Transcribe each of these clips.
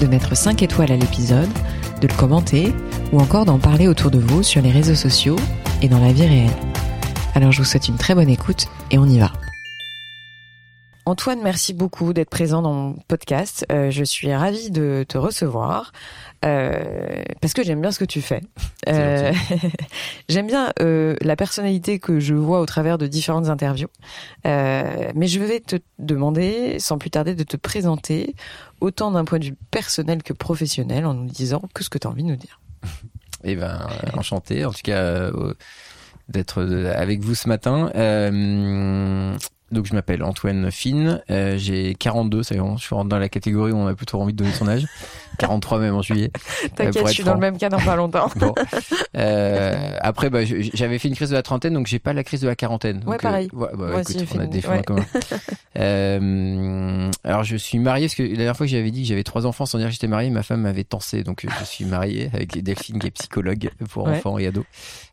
de mettre 5 étoiles à l'épisode, de le commenter ou encore d'en parler autour de vous sur les réseaux sociaux et dans la vie réelle. Alors je vous souhaite une très bonne écoute et on y va. Antoine, merci beaucoup d'être présent dans mon podcast. Euh, je suis ravie de te recevoir euh, parce que j'aime bien ce que tu fais. Euh, j'aime bien euh, la personnalité que je vois au travers de différentes interviews. Euh, mais je vais te demander, sans plus tarder, de te présenter autant d'un point de vue personnel que professionnel en nous disant que ce que tu as envie de nous dire. Eh ben, enchanté, en tout cas, euh, d'être avec vous ce matin. Euh, donc je m'appelle Antoine Fine, euh, j'ai 42, ça y est, je suis rentré dans la catégorie où on a plutôt envie de donner son âge. 43 même en juillet. T'inquiète, je suis dans le même cas dans pas longtemps. bon. euh, après, bah, j'avais fait une crise de la trentaine, donc j'ai pas la crise de la quarantaine. Donc, ouais, pareil. Euh, ouais, bah, Moi écoute, aussi, on a des ouais. Euh, alors je suis marié parce que la dernière fois que j'avais dit que j'avais trois enfants sans dire que j'étais marié, ma femme m'avait tensé, donc je suis marié avec Delphine qui est psychologue pour Ouais. enfants et ados.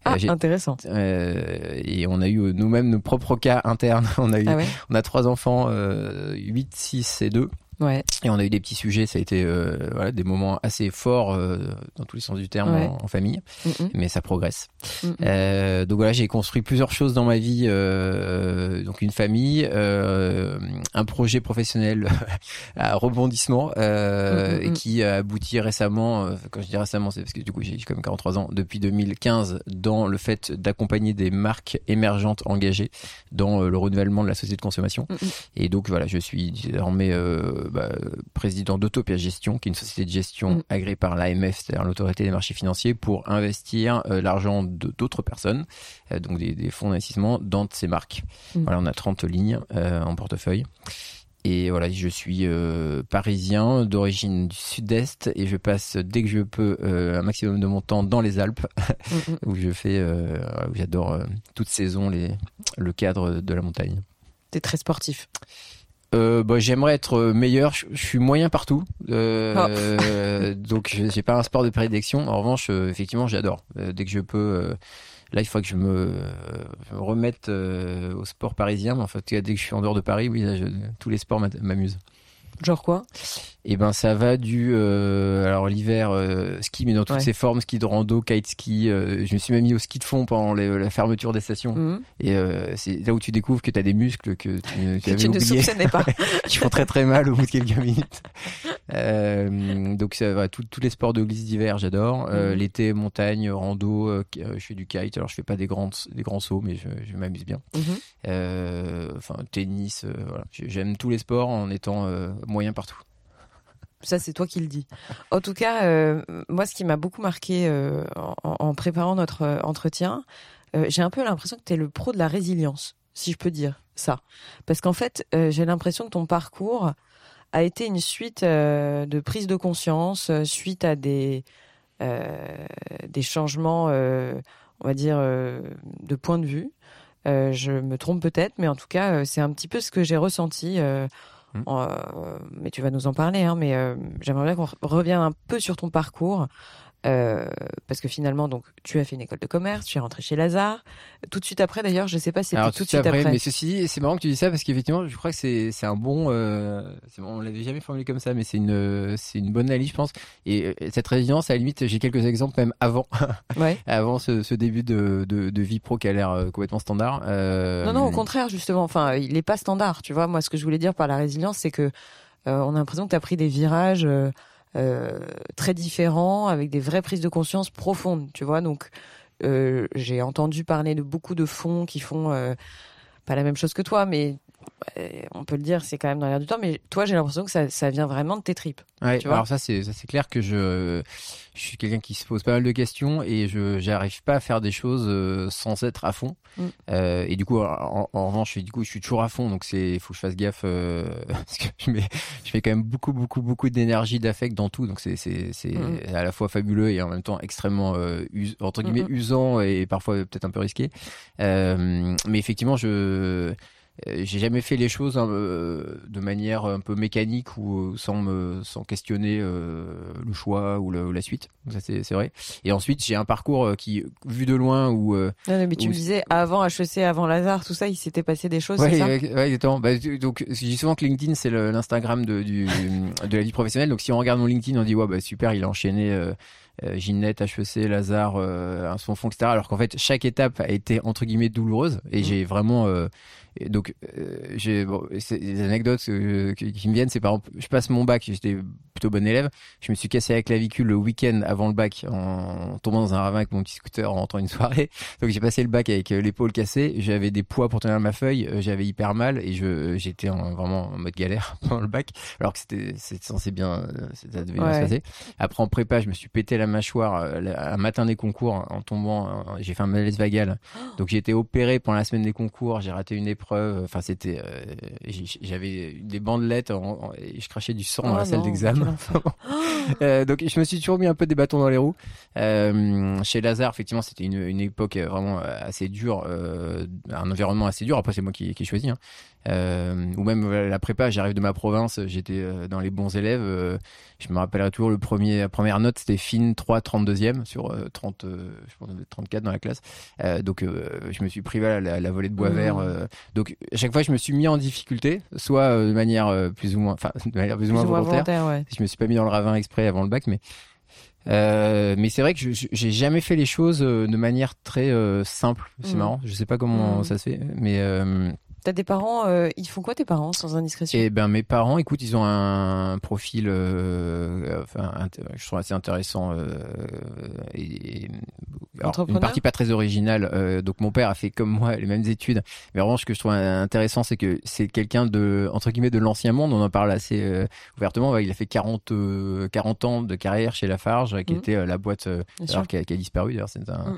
Ah, Euh, intéressant. euh, et on a eu euh, nous-mêmes nos propres cas internes. On a eu, Ah on a trois enfants, euh, 8, 6 et 2. Ouais. Et on a eu des petits sujets, ça a été euh, voilà, des moments assez forts euh, dans tous les sens du terme Ouais. en, en famille, Mm, mm, mais ça progresse. mm. Euh, donc voilà, j'ai construit plusieurs choses dans ma vie, euh, donc une famille, euh, un projet professionnel à rebondissement euh, et qui a abouti récemment. euh, quand je dis récemment, c'est parce que du coup j'ai quand même 43 ans depuis 2015 dans le fait d'accompagner des marques émergentes engagées dans le renouvellement de la société de consommation. Mm, mm. Et donc voilà, je suis désormais euh, bah, président d'Autopia Gestion, qui est une société de gestion Mm. agréée par l'AMF, c'est-à-dire l'autorité des marchés financiers, pour investir euh, l'argent d'autres personnes, euh, donc des, des fonds d'investissement, dans ces marques. Mm. Voilà, on a 30 lignes euh, en portefeuille. Et voilà, je suis euh, parisien d'origine du sud-est et je passe dès que je peux euh, un maximum de mon temps dans les Alpes Mm, où je fais, euh, où j'adore toute saison les, le cadre de la montagne. T'es très sportif. Euh, bah, j'aimerais être meilleur. Je, je suis moyen partout, Oh. euh, donc je- j'ai pas un sport de prédilection. En revanche, euh, effectivement, j'adore. Euh, dès que je peux, euh, là, il faut que je me, euh, je me remette euh, au sport parisien. Mais en fait, dès que je suis en dehors de Paris, oui, là, je- tous les sports m'amusent. Genre quoi? Et ben, ça va du, euh, alors l'hiver, euh, ski, mais dans toutes Ouais. ses formes, ski de rando, kite ski. euh, je me suis même mis au ski de fond pendant les- la fermeture des stations. Mhm. Et c'est là où tu découvres que tu as des muscles que tu, tu avais tu ne soupçonnais pas. qui font très très mal au bout de quelques minutes. Donc ça, tout- tous les sports de glisse d'hiver, j'adore. Mhm. L'été, montagne, rando, je fais du kite. Alors je fais pas des grands des grands sauts, mais je, je m'amuse bien. Mhm. Enfin tennis, voilà. J'ai- J'aime tous les sports en étant moyen partout. Ça, c'est toi qui le dis. En tout cas, euh, moi, ce qui m'a beaucoup marqué euh, en, préparant notre euh, entretien, j'ai un peu l'impression que tu es le pro de la résilience, si je peux dire ça. Parce qu'en fait, j'ai l'impression que ton parcours a été une suite de prise de conscience, suite à des, des changements, on va dire, de point de vue. Je me trompe peut-être, mais en tout cas, c'est un petit peu ce que j'ai ressenti. Mm. euh, mais tu vas nous en parler, hein, mais euh, j'aimerais bien qu'on re- revienne un peu sur ton parcours. Euh, parce que finalement, donc, tu as fait une école de commerce, tu es rentré chez Lazare. Tout de suite après, d'ailleurs, je sais pas si c'était tout de suite après, après. mais ceci dit, c'est marrant que tu dis ça parce qu'effectivement, je crois que c'est c'est un bon, euh, on l'avait jamais formulé comme ça, mais c'est une c'est une bonne analyse, je pense. Et euh, cette résilience, à la limite, j'ai quelques exemples même avant. Ouais. avant ce, ce début de, de, de vie pro qui a l'air euh, complètement standard. Euh, Non, non, au contraire, justement. Enfin, il est pas standard, tu vois. Moi, ce que je voulais dire par la résilience, c'est que euh, on a l'impression que tu as pris des virages euh, très différents, avec des vraies prises de conscience profondes, tu vois. Donc, euh, j'ai entendu parler de beaucoup de fonds qui font euh, pas la même chose que toi, mais on peut le dire, c'est quand même dans l'air du temps, mais toi, j'ai l'impression que ça, ça, vient vraiment de tes tripes. Ouais, alors ça, c'est, ça, c'est clair que je, je suis quelqu'un qui se pose pas mal de questions et je, j'arrive pas à faire des choses euh, sans être à fond. Mm. Euh, et du coup, en, revanche, je, du coup, je suis toujours à fond, donc c'est, il faut que je fasse gaffe euh, parce que je mets, je mets quand même beaucoup, beaucoup, beaucoup d'énergie, d'affect dans tout, donc c'est, mm. à la fois fabuleux et en même temps extrêmement euh, entre guillemets mm, usant et parfois peut-être un peu risqué. mais effectivement, je j'ai jamais fait les choses hein, euh, de manière un peu mécanique ou euh, sans me sans questionner le choix ou, la suite. ça c'est vrai. Et ensuite j'ai un parcours qui vu de loin où. non, mais tu me disais avant HEC, avant Lazare, tout ça, il s'était passé des choses. Ouais, ça ouais, exactement. Bah, donc je dis souvent que LinkedIn c'est l'Instagram de du, de la vie professionnelle. Donc si on regarde mon LinkedIn, on dit ouais bah super, il a enchaîné. Euh, Ginette, HEC, Lazare, euh, un son fond, etc. Alors qu'en fait, chaque étape a été entre guillemets douloureuse et mmh. j'ai vraiment donc euh, j'ai bon, des anecdotes qui me viennent. C'est par exemple je passe mon bac j'étais plutôt bon élève je me suis cassé la clavicule le week-end avant le bac en tombant dans un ravin avec mon petit scooter en rentrant une soirée donc j'ai passé le bac avec l'épaule cassée j'avais des poids pour tenir ma feuille j'avais hyper mal et je j'étais vraiment en mode galère pendant le bac alors que c'était censé bien ça devait bien se passer après en prépa je me suis pété la mâchoire euh, un matin des concours en tombant. Euh, j'ai fait un malaise vagal. Donc j'ai été opéré pendant la semaine des concours. J'ai raté une épreuve. Enfin c'était, euh, j'avais des bandelettes et je crachais du sang dans la oh salle d'examen. donc je me suis toujours mis un peu des bâtons dans les roues. chez Lazare, effectivement, c'était une, une, époque vraiment assez dure, un environnement assez dur. Après c'est moi qui, qui ai choisi. Hein. Euh, ou même la prépa, j'arrive de ma province, j'étais euh, dans les bons élèves. Euh, je me rappellerai toujours le premier, la première note, c'était fine 3 32e sur 30, je pense 34 dans la classe. donc je me suis privé à la, volée de bois mmh. vert. donc à chaque fois, je me suis mis en difficulté, soit de manière plus ou moins, enfin de manière plus, ou moins volontaire. Je me suis pas mis dans le ravin exprès avant le bac, mais euh, mais c'est vrai que j'ai jamais fait les choses de manière très simple. C'est mmh. marrant. Je sais pas comment mmh. ça se fait, mais T'as des parents, euh, ils font quoi tes parents sans indiscrétion? Eh ben mes parents, écoute, ils ont un profil, euh, enfin, je trouve assez intéressant euh, et, une partie pas très originale. Euh, donc mon père a fait comme moi les mêmes études, mais vraiment ce que je trouve intéressant, c'est que c'est quelqu'un de entre guillemets de l'ancien monde. On en parle assez euh, ouvertement. Il a fait 40 40 ans de carrière chez Lafarge, qui mmh. était la boîte alors, qui, a, qui, a, disparu. D'ailleurs, c'est un, mmh,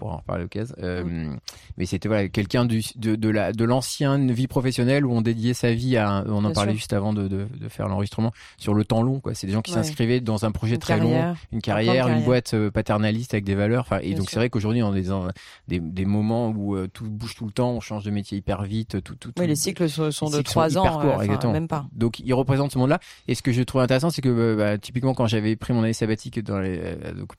mmh pour en reparler cas. Euh, Mais c'était voilà quelqu'un de, de la de l'ancienne vie professionnelle où on dédiait sa vie à. On en parlait juste avant de, de, de faire l'enregistrement sur le temps long. quoi. C'est des gens qui s'inscrivaient dans un projet très long, une carrière, une boîte euh, paternaliste avec des valeurs. Enfin, et donc c'est vrai qu'aujourd'hui on est dans des, des moments où euh, tout bouge tout le temps, on change de métier hyper vite. Tout, tout, oui, les cycles sont, de trois ans, euh, même pas. Donc il représente ce monde-là. Et ce que je trouve intéressant, c'est que bah, typiquement quand j'avais pris mon année sabbatique dans les,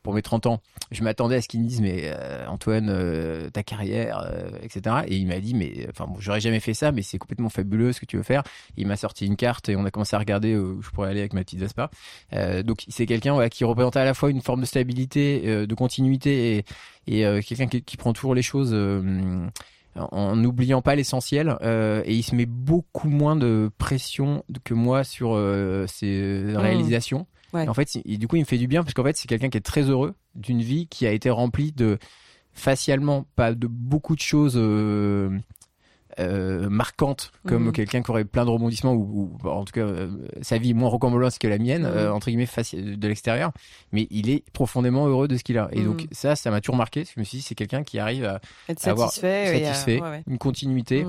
pour mes 30 ans, je m'attendais à ce qu'ils me disent mais Antoine, euh, ta carrière, euh, etc. Et il m'a dit, mais enfin, bon, j'aurais jamais fait ça, mais c'est complètement fabuleux ce que tu veux faire. il m'a sorti une carte et on a commencé à regarder où je pourrais aller avec ma petite Vespa. Euh, donc c'est quelqu'un qui représentait à la fois une forme de stabilité, de continuité et, et quelqu'un qui, qui, prend toujours les choses en n'oubliant pas l'essentiel et il se met beaucoup moins de pression que moi sur ses mmh. réalisations. En fait, du coup, il me fait du bien parce qu'en fait, c'est quelqu'un qui est très heureux d'une vie qui a été remplie de facialement pas de beaucoup de choses euh, euh, marquantes comme mhm. quelqu'un qui aurait plein de rebondissements ou, en tout cas euh, sa vie moins rocambolesque que la mienne mhm. entre guillemets de l'extérieur mais il est profondément heureux de ce qu'il a et donc mhm. ça ça m'a toujours marqué je me suis dit c'est quelqu'un qui arrive à être avoir satisfait, une continuité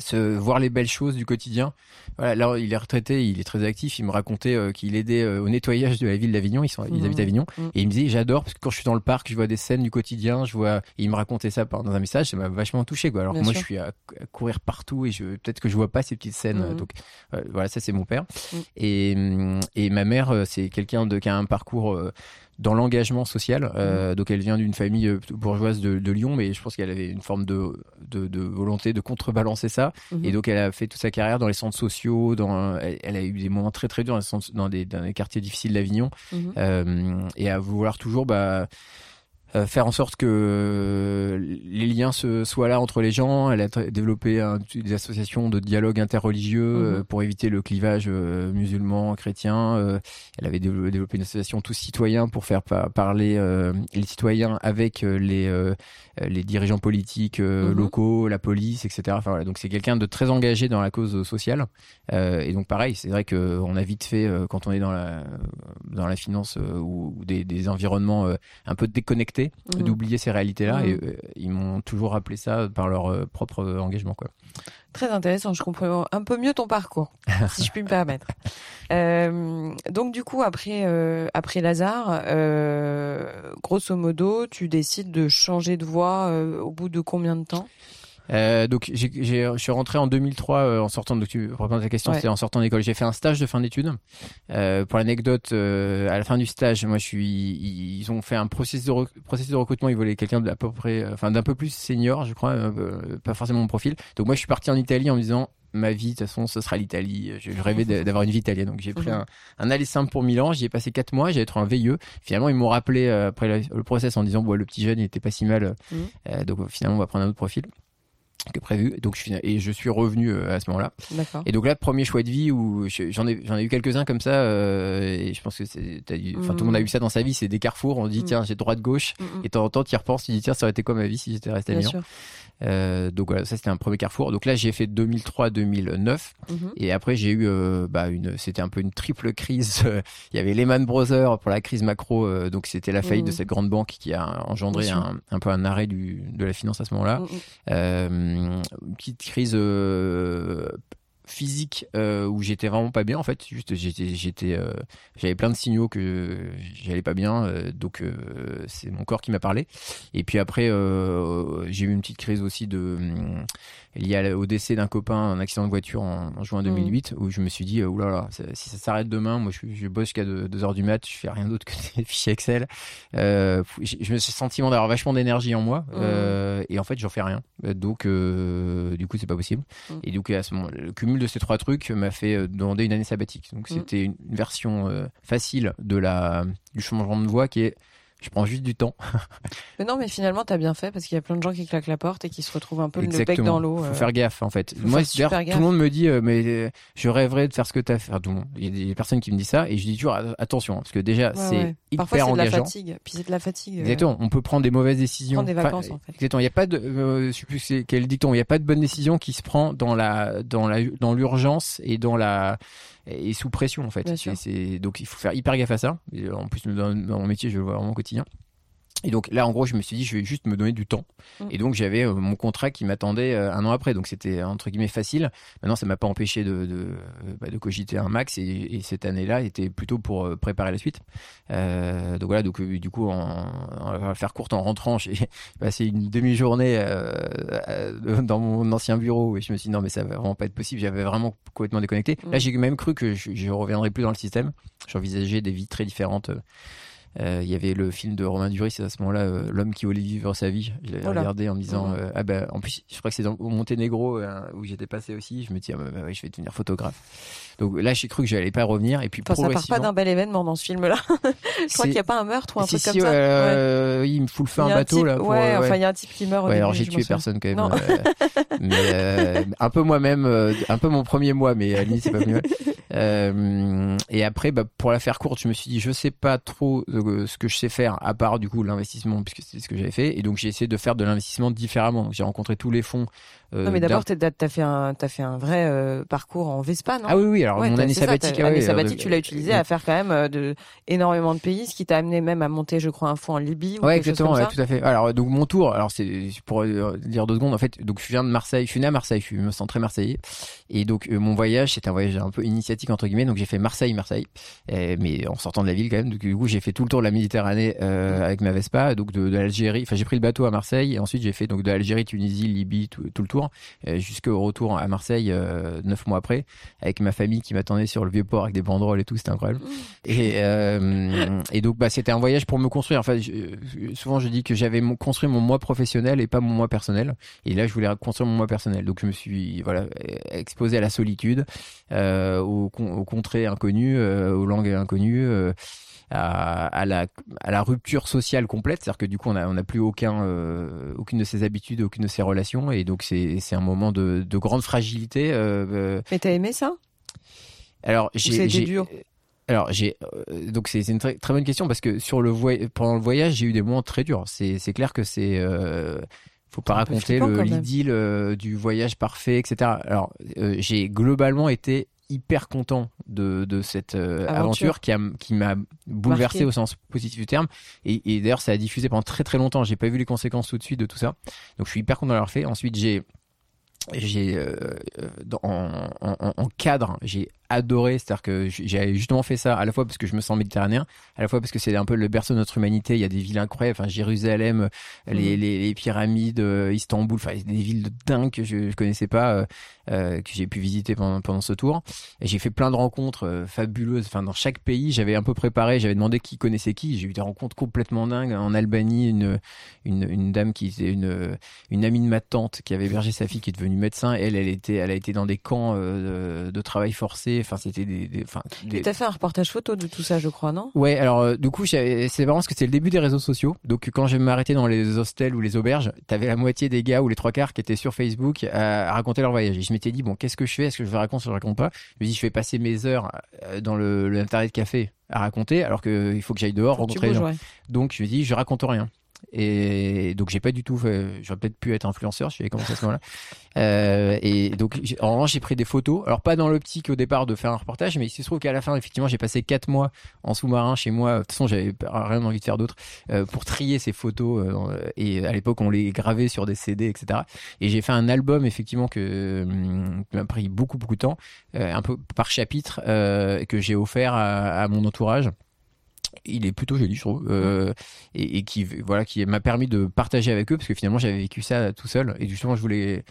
se voir les belles choses du quotidien. Voilà, là il est retraité, il est très actif. Il me racontait euh, qu'il aidait euh, au nettoyage de la ville d'Avignon. Ils sont, ils habitent mhm. Avignon, mhm. et il me disait j'adore parce que quand je suis dans le parc, je vois des scènes du quotidien. Je vois, il me racontait ça dans un message, ça m'a vachement touché quoi. Alors moi je suis à, courir partout et je peut-être que je vois pas ces petites scènes. Mhm. Donc euh, voilà, ça c'est mon père. Et et ma mère c'est quelqu'un de qui a un parcours dans l'engagement social. Euh, mmh. Donc elle vient d'une famille euh, bourgeoise de, de, Lyon, mais je pense qu'elle avait une forme de, de, de, volonté de contrebalancer ça. Mmh. Et donc elle a fait toute sa carrière dans les centres sociaux. Dans, elle, a eu des moments très très durs dans, des, dans des quartiers difficiles d'Avignon. Mmh. Euh, et à vouloir toujours... Bah, euh, faire en sorte que les liens se, soient là entre les gens. Elle a développé un, des associations de dialogue interreligieux mhm. pour éviter le clivage musulman chrétien. elle avait développé une association tous citoyens pour faire parler les citoyens avec les les dirigeants politiques mhm. locaux, la police, etc. Enfin, voilà. Donc c'est quelqu'un de très engagé dans la cause sociale. et donc pareil, c'est vrai qu'on a vite fait quand on est dans la dans la finance ou, des, des, environnements un peu déconnectés, mmh. d'oublier ces réalités-là. Et mmh. euh, ils m'ont toujours rappelé ça par leur euh, propre engagement. Quoi. Très intéressant. Je comprends un peu mieux ton parcours, si je puis me permettre. Euh, donc du coup, après après Lazare, grosso modo, tu décides de changer de voie au bout de combien de temps? Euh, donc je suis rentré en 2003 euh, en sortant de tu reprends ta question c'est en sortant d'école j'ai fait un stage de fin d'études euh, pour l'anecdote à la fin du stage moi je suis ils ont fait un processus de, processus de recrutement ils voulaient quelqu'un d'à peu près enfin d'un peu plus senior je crois pas forcément mon profil donc moi je suis parti en Italie en me disant ma vie, de toute façon, ce sera l'Italie. Je, rêvais d'avoir une vie italienne. Donc, j'ai pris mhm. un, un aller simple pour Milan. J'y ai passé quatre mois. J'allais être un veilleux. Finalement, ils m'ont rappelé après le, process en disant, bon, le petit jeune, il était pas si mal. Mhm. donc, finalement, on va prendre un autre profil que prévu. Donc je et je suis revenu euh, à ce moment-là. Et donc là, premier choix de vie où j'en ai j'en ai eu quelques-uns comme ça. Euh, et je pense que c'est, enfin tout le monde a eu ça dans sa vie. C'est des carrefours. On dit mm. tiens j'ai droite gauche. Mm, mm. Et de temps en temps, tu y repenses, tu dis tiens ça aurait été quoi ma vie si j'étais resté à Milan. Euh, donc voilà, ça c'était un premier carrefour. Donc là, j'ai fait 2003-2009 mhm. et après j'ai eu euh, bah une, c'était un peu une triple crise. Il y avait Lehman Brothers pour la crise macro, euh, donc c'était la faillite de mhm. cette grande banque qui a engendré un, un, peu un arrêt du, de la finance à ce moment-là. Mhm. Euh, petite crise physique euh, où j'étais vraiment pas bien en fait. Juste j'étais j'étais euh, j'avais plein de signaux que j'allais pas bien euh, donc euh, c'est mon corps qui m'a parlé. Et puis après j'ai eu une petite crise aussi de liée au décès d'un copain un accident de voiture en, juin 2008 mmh. où je me suis dit oulala si ça s'arrête demain moi je, je bosse jusqu'à 2 heures du mat je fais rien d'autre que des fichiers Excel je, je me suis senti d'avoir vachement d'énergie en moi mmh. et en fait j'en fais rien donc du coup c'est pas possible mmh. et donc à ce moment le cumul de ces trois trucs m'a fait euh, demander une année sabbatique. Donc mm. c'était une version euh, facile de la du changement de voix qui est je prends juste du temps. mais non, mais finalement, t'as bien fait parce qu'il y a plein de gens qui claquent la porte et qui se retrouvent un peu le bec dans l'eau. Faut euh. faire gaffe, en fait. Moi, tout le monde me dit, mais je rêverais de faire ce que t'as fait. Enfin, tout le monde. Il y a des personnes qui me disent ça et je dis toujours attention parce que déjà, c'est hyper Parfois, c'est de la fatigue. Puis c'est de la fatigue. Exactement. On peut prendre des mauvaises décisions. Prendre des vacances, en fait. Exactement. Il n'y a pas de, euh, je sais plus quel dicton. Il n'y a pas de bonne décision qui se prend dans la, dans la, dans l'urgence et dans la, et sous pression en fait. C'est, donc il faut faire hyper gaffe à ça. en plus dans, dans mon métier, je le vois vraiment au quotidien. Et donc là, en gros, je me suis dit, je vais juste me donner du temps. Mmh. Et donc j'avais euh, mon contrat qui m'attendait euh, un an après, donc c'était entre guillemets facile. Maintenant, ça m'a pas empêché de de, bah, de, cogiter un max. Et, et cette année-là était plutôt pour euh, préparer la suite. Euh, donc voilà, donc du coup, en, va faire courte en rentrant, j'ai passé une demi-journée dans mon ancien bureau et je me suis dit non, mais ça va vraiment pas être possible. J'avais vraiment complètement déconnecté. Mmh. Là, j'ai même cru que je, je reviendrais plus dans le système. J'envisageais des vies très différentes. Euh, il y avait le film de Romain Duris à ce moment-là, euh, L'homme qui voulait vivre sa vie. Je l'ai regardé en me disant, euh, ah ben, en plus, je crois que c'est au Monténégro où j'étais passé aussi. Je me dis, ah, bah, bah, je vais devenir photographe. Donc là, j'ai cru que j'allais pas revenir. Et puis, enfin, ça part pas d'un bel événement dans ce film-là. je crois qu'il n'y a pas un meurtre ou un truc comme ça. Ouais. il me fout le feu un bateau là. Pour, ouais, enfin, il y a un type qui meurt. Ouais, alors j'ai tué personne quand même. mais un peu moi-même, un peu mon premier mois, mais à c'est pas mieux. Et après, bah, pour la faire courte, je me suis dit, je sais pas trop ce que je sais faire, à part du coup l'investissement, puisque c'est ce que j'avais fait. Et donc j'ai essayé de faire de l'investissement différemment. J'ai rencontré tous les fonds non, mais d'abord, tu as fait un, as fait un vrai euh, parcours en Vespa, non? Ah oui, oui. Alors mon année sabbatique, année sabbatique, tu l'as utilisé à faire quand même euh, de énormément de pays, ce qui t'a amené même à monter, je crois, un fonds en Libye. Ou ouais, exactement, ouais, tout à fait. Alors donc mon tour, alors c'est pour dire deux secondes. En fait, donc je viens de Marseille, je suis né à Marseille, je me sens très marseillais, et donc mon voyage, c'était un voyage un peu initiatique entre guillemets. Donc j'ai fait Marseille, Marseille, mais en sortant de la ville quand même. Donc du coup, j'ai fait tout le tour de la Méditerranée avec ma Vespa, donc de, l'Algérie. Enfin, j'ai pris le bateau à Marseille, et ensuite j'ai fait donc de l'Algérie, Tunisie, Libye, tout, tout le tour jusqu'au retour à Marseille euh, neuf mois après, avec ma famille qui m'attendait sur le vieux port avec des banderoles et tout, c'était incroyable. Mmh. Et, euh, et donc bah c'était un voyage pour me construire. Enfin, souvent je dis que j'avais construit mon moi professionnel et pas mon moi personnel. Et là, je voulais construire mon moi personnel. Donc je me suis voilà exposé à la solitude, euh, au, aux contrées inconnues, aux langues inconnues à, la, à la rupture sociale complète, c'est-à-dire que du coup on n'a on a plus aucun, euh, aucune de ses habitudes, aucune de ses relations, et donc c'est un moment de, de grande fragilité. Euh, euh. Mais t'as aimé ça? Alors j'ai dur? Alors j'ai donc c'est une très, très bonne question parce que sur le pendant le voyage j'ai eu des moments très durs. C'est c'est clair que c'est faut pas raconter l'idylle du voyage parfait, etc. Alors j'ai globalement été hyper content de, de cette euh, aventure. qui a qui m'a bouleversé au sens positif du terme et, et d'ailleurs ça a diffusé pendant très très longtemps j'ai pas vu les conséquences tout de suite de tout ça donc je suis hyper content d'avoir fait ensuite j'ai j'ai euh, en, en, en, cadre j'ai adoré c'est à dire que j'ai justement fait ça à la fois parce que je me sens méditerranéen à la fois parce que c'est un peu le berceau de notre humanité il y a des villes incroyables enfin Jérusalem les, mm. les, les, pyramides euh, Istanbul enfin des villes de dingue que je, je connaissais pas euh, euh, que j'ai pu visiter pendant, pendant ce tour. Et j'ai fait plein de rencontres fabuleuses. Enfin dans chaque pays j'avais un peu préparé j'avais demandé qui connaissait qui. J'ai eu des rencontres complètement dingues. En Albanie une une, une dame qui était une une amie de ma tante qui avait hébergé sa fille qui est devenue médecin. Elle elle était elle a été dans des camps de, de travail forcé Enfin, c'était des. des, enfin, des... t'as fait un reportage photo de tout ça, je crois, non? Ouais. Alors, euh, du coup, c'est marrant parce que c'était le début des réseaux sociaux. Donc, quand je m'arrêtais dans les hostels ou les auberges, t'avais la moitié des gars ou les trois quarts qui étaient sur Facebook à, raconter leur voyage. Et je m'étais dit, bon, qu'est-ce que je fais? Est-ce que je raconte ou je raconte pas? Je me dis, je vais passer mes heures euh, dans le, le de café à raconter, alors qu'il faut que j'aille dehors rencontrer les gens. Donc, je me dis, je raconte rien. Et donc j'ai pas du tout, j'aurais peut-être pu être influenceur, je suis commencé à ce moment-là. Euh, et donc en revanche j'ai pris des photos, alors pas dans l'optique au départ de faire un reportage, mais il se trouve qu'à la fin effectivement j'ai passé quatre mois en sous-marin chez moi. De toute façon j'avais rien envie de faire d'autre euh, pour trier ces photos. Euh, et à l'époque on les gravait sur des CD, etc. Et j'ai fait un album effectivement que hum, qui m'a pris beaucoup beaucoup de temps, un peu par chapitre que j'ai offert à mon entourage il est plutôt joli je trouve euh, et, et, qui voilà qui m'a permis de partager avec eux parce que finalement j'avais vécu ça tout seul et justement je voulais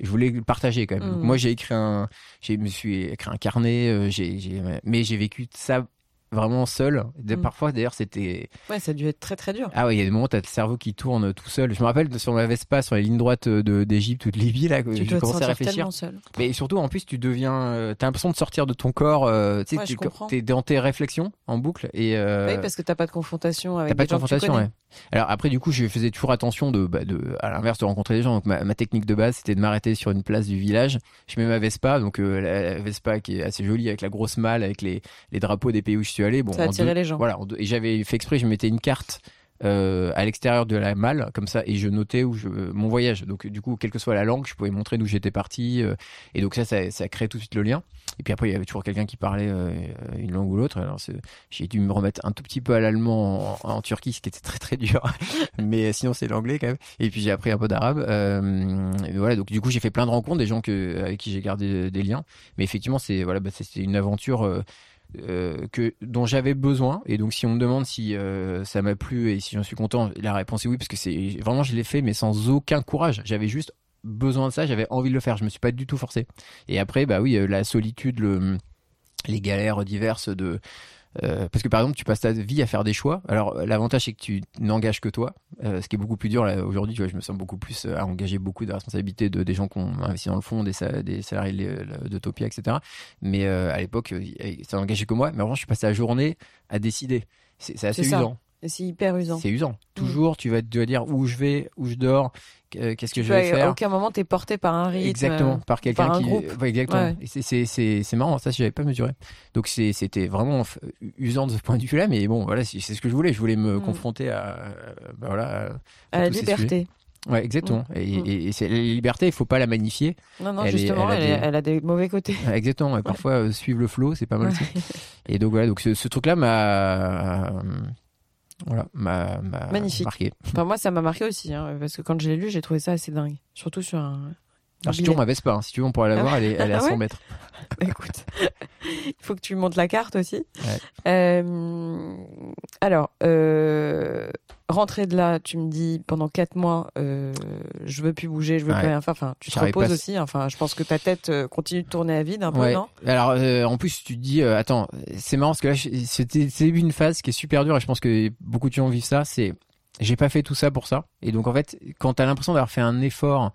je voulais le partager quand même. Mmh. moi j'ai écrit un j'ai me suis écrit un carnet euh, j'ai mais j'ai vécu ça vraiment seul. Mm. Parfois, d'ailleurs, c'était. Ouais, ça a dû être très très dur. Ah ouais, il y a des moments où t'as le cerveau qui tourne tout seul. Je me rappelle sur la Vespa, sur les lignes droites de d'Égypte ou de Libye, là, tu j'ai commencé à réfléchir. Seul. Mais surtout, en plus, tu deviens, euh, t'as l'impression de sortir de ton corps. Euh, tu sais, t'es dans tes réflexions en boucle et. Euh... Oui, parce que t'as pas de confrontation avec. T'as pas de confrontation, ouais. Alors après, du coup, je faisais toujours attention de, bah, de à l'inverse, de rencontrer des gens. Donc ma, ma technique de base, c'était de m'arrêter sur une place du village. Je mets ma Vespa, donc euh, la, Vespa qui est assez jolie avec la grosse malle, avec les, les drapeaux des pays où je suis allé. Bon, ça a les gens. Voilà, et j'avais fait exprès, je mettais une carte euh, à l'extérieur de la malle comme ça et je notais où je, mon voyage donc du coup quelle que soit la langue je pouvais montrer d'où j'étais parti euh, et donc ça, ça ça crée tout de suite le lien et puis après il y avait toujours quelqu'un qui parlait euh, une langue ou l'autre. Alors j'ai dû me remettre un tout petit peu à l'allemand en, Turquie ce qui était très très dur. Mais sinon c'est l'anglais quand même. Et puis j'ai appris un peu d'arabe. Euh, voilà. Donc du coup j'ai fait plein de rencontres des gens avec qui j'ai gardé des liens. Mais effectivement c'est voilà bah, c'était une aventure euh, que dont j'avais besoin. Et donc si on me demande si euh, ça m'a plu et si j'en suis content la réponse est oui parce que c'est vraiment je l'ai fait mais sans aucun courage. J'avais juste besoin de ça j'avais envie de le faire je me suis pas du tout forcé et après bah oui euh, la solitude le les galères diverses de euh, parce que par exemple, tu passes ta vie à faire des choix. Alors l'avantage c'est que tu n'engages que toi, euh, ce qui est beaucoup plus dur aujourd'hui. Tu vois, je me sens beaucoup plus à engager beaucoup de responsabilités de des gens qui ont investi dans le fond, des, des salariés d'Utopia, etc. Mais à l'époque, ça n'engageait que moi. Mais en revanche, je passais la journée à décider. C'est assez usant. C'est hyper usant. C'est usant. Toujours, tu vas, te dire où je vais, où je dors, qu'est-ce que je vais faire. À aucun moment, t'es porté par un rythme. Exactement, par quelqu'un qui. Groupe. exactement. C'est marrant, ça, je n'avais pas mesuré. Donc, c'était vraiment usant de ce point de vue-là, mais bon, voilà, c'est ce que je voulais. Je voulais me mm. confronter à, bah, voilà, à, la liberté. Ouais, exactement. Mm. Et, mm. et, la liberté, il faut pas la magnifier. Non, non, justement, elle, elle, a des... mauvais côtés. Exactement. Et parfois, euh, suivre le flow, c'est pas mal aussi. Et donc voilà, donc ce, ce truc-là m'a voilà, m'a marqué. Enfin, moi, ça m'a marqué aussi, hein, parce que quand je l'ai lu, j'ai trouvé ça assez dingue. Surtout sur un. Alors, si tu veux, ma Vespa, hein. si tu veux, on pourrait la ah voir, elle est, elle est à 100 ah mètres. Bah, écoute, il faut que tu montes la carte aussi. Euh, alors, euh, rentrer de là, tu me dis pendant quatre mois, euh, je veux plus bouger, je veux plus rien faire. Enfin, tu te reposes aussi. Enfin, je pense que ta tête euh, continue de tourner à vide un peu, non? Alors, euh, en plus, tu te dis, euh, attends, c'est marrant parce que là, c'était une phase qui est super dure et je pense que beaucoup de gens vivent ça. C'est j'ai pas fait tout ça pour ça. Et donc en fait, quand tu as l'impression d'avoir fait un effort,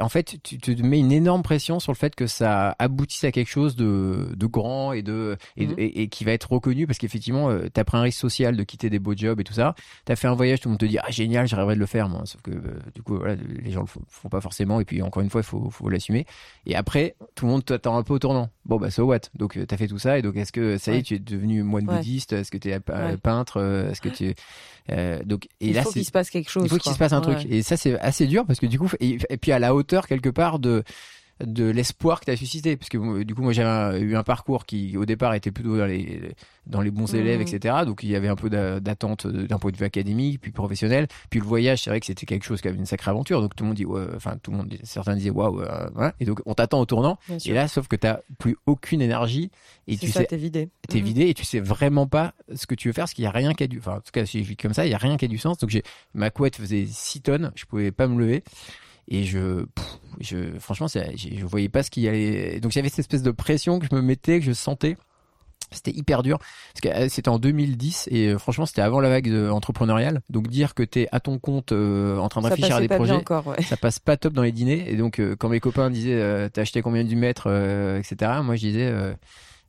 en fait, tu te mets une énorme pression sur le fait que ça aboutisse à quelque chose de, de grand et de et, mhm. et, qui va être reconnu parce qu'effectivement, euh, tu as pris un risque social de quitter des beaux jobs et tout ça. Tu as fait un voyage, tout le monde te dit ah génial, j'arriverai de le faire moi. Sauf que euh, du coup, voilà, les gens le font pas forcément. Et puis encore une fois, il faut, faut l'assumer. Et après, tout le monde t'attend un peu au tournant. Bon bah so what? Donc euh, tu as fait tout ça et donc est-ce que ça y est, tu es devenu moine bouddhiste? Est-ce que tu es peintre? Est-ce que tu euh, donc et il faut qu'il se passe quelque chose. Il faut qu'il se passe un truc. Et ça c'est assez dur parce que du coup et, puis à la hauteur quelque part de de l'espoir que tu as suscité. Parce que du coup moi j'avais eu un parcours qui au départ était plutôt dans les dans les bons élèves mmh. etc donc il y avait un peu d'attente d'un point de vue académique puis professionnel. Puis le voyage c'est vrai que c'était quelque chose qui avait une sacrée aventure. Donc tout le monde dit ouais, enfin tout le monde certains disaient waouh euh, et donc on t'attend au tournant. Et là sauf que tu plus aucune énergie et tu ça, sais t'es vidé. t'es mmh. vidé et tu sais vraiment pas ce que tu veux faire parce qu'il y a rien qui a du enfin en tout cas si je vis comme ça il y a rien qui a du sens. Donc ma couette faisait 6 tonnes je pouvais pas me lever et je, je franchement, je, je voyais pas ce qui allait. Donc j'avais cette espèce de pression que je me mettais, que je sentais. C'était hyper dur parce que euh, c'était en 2010 et euh, franchement c'était avant la vague entrepreneuriale. Donc dire que t'es à ton compte euh, en train de réfléchir à des projets, encore, ça passe pas top dans les dîners. Et donc quand mes copains disaient t'as acheté combien du mètre, etc. Moi je disais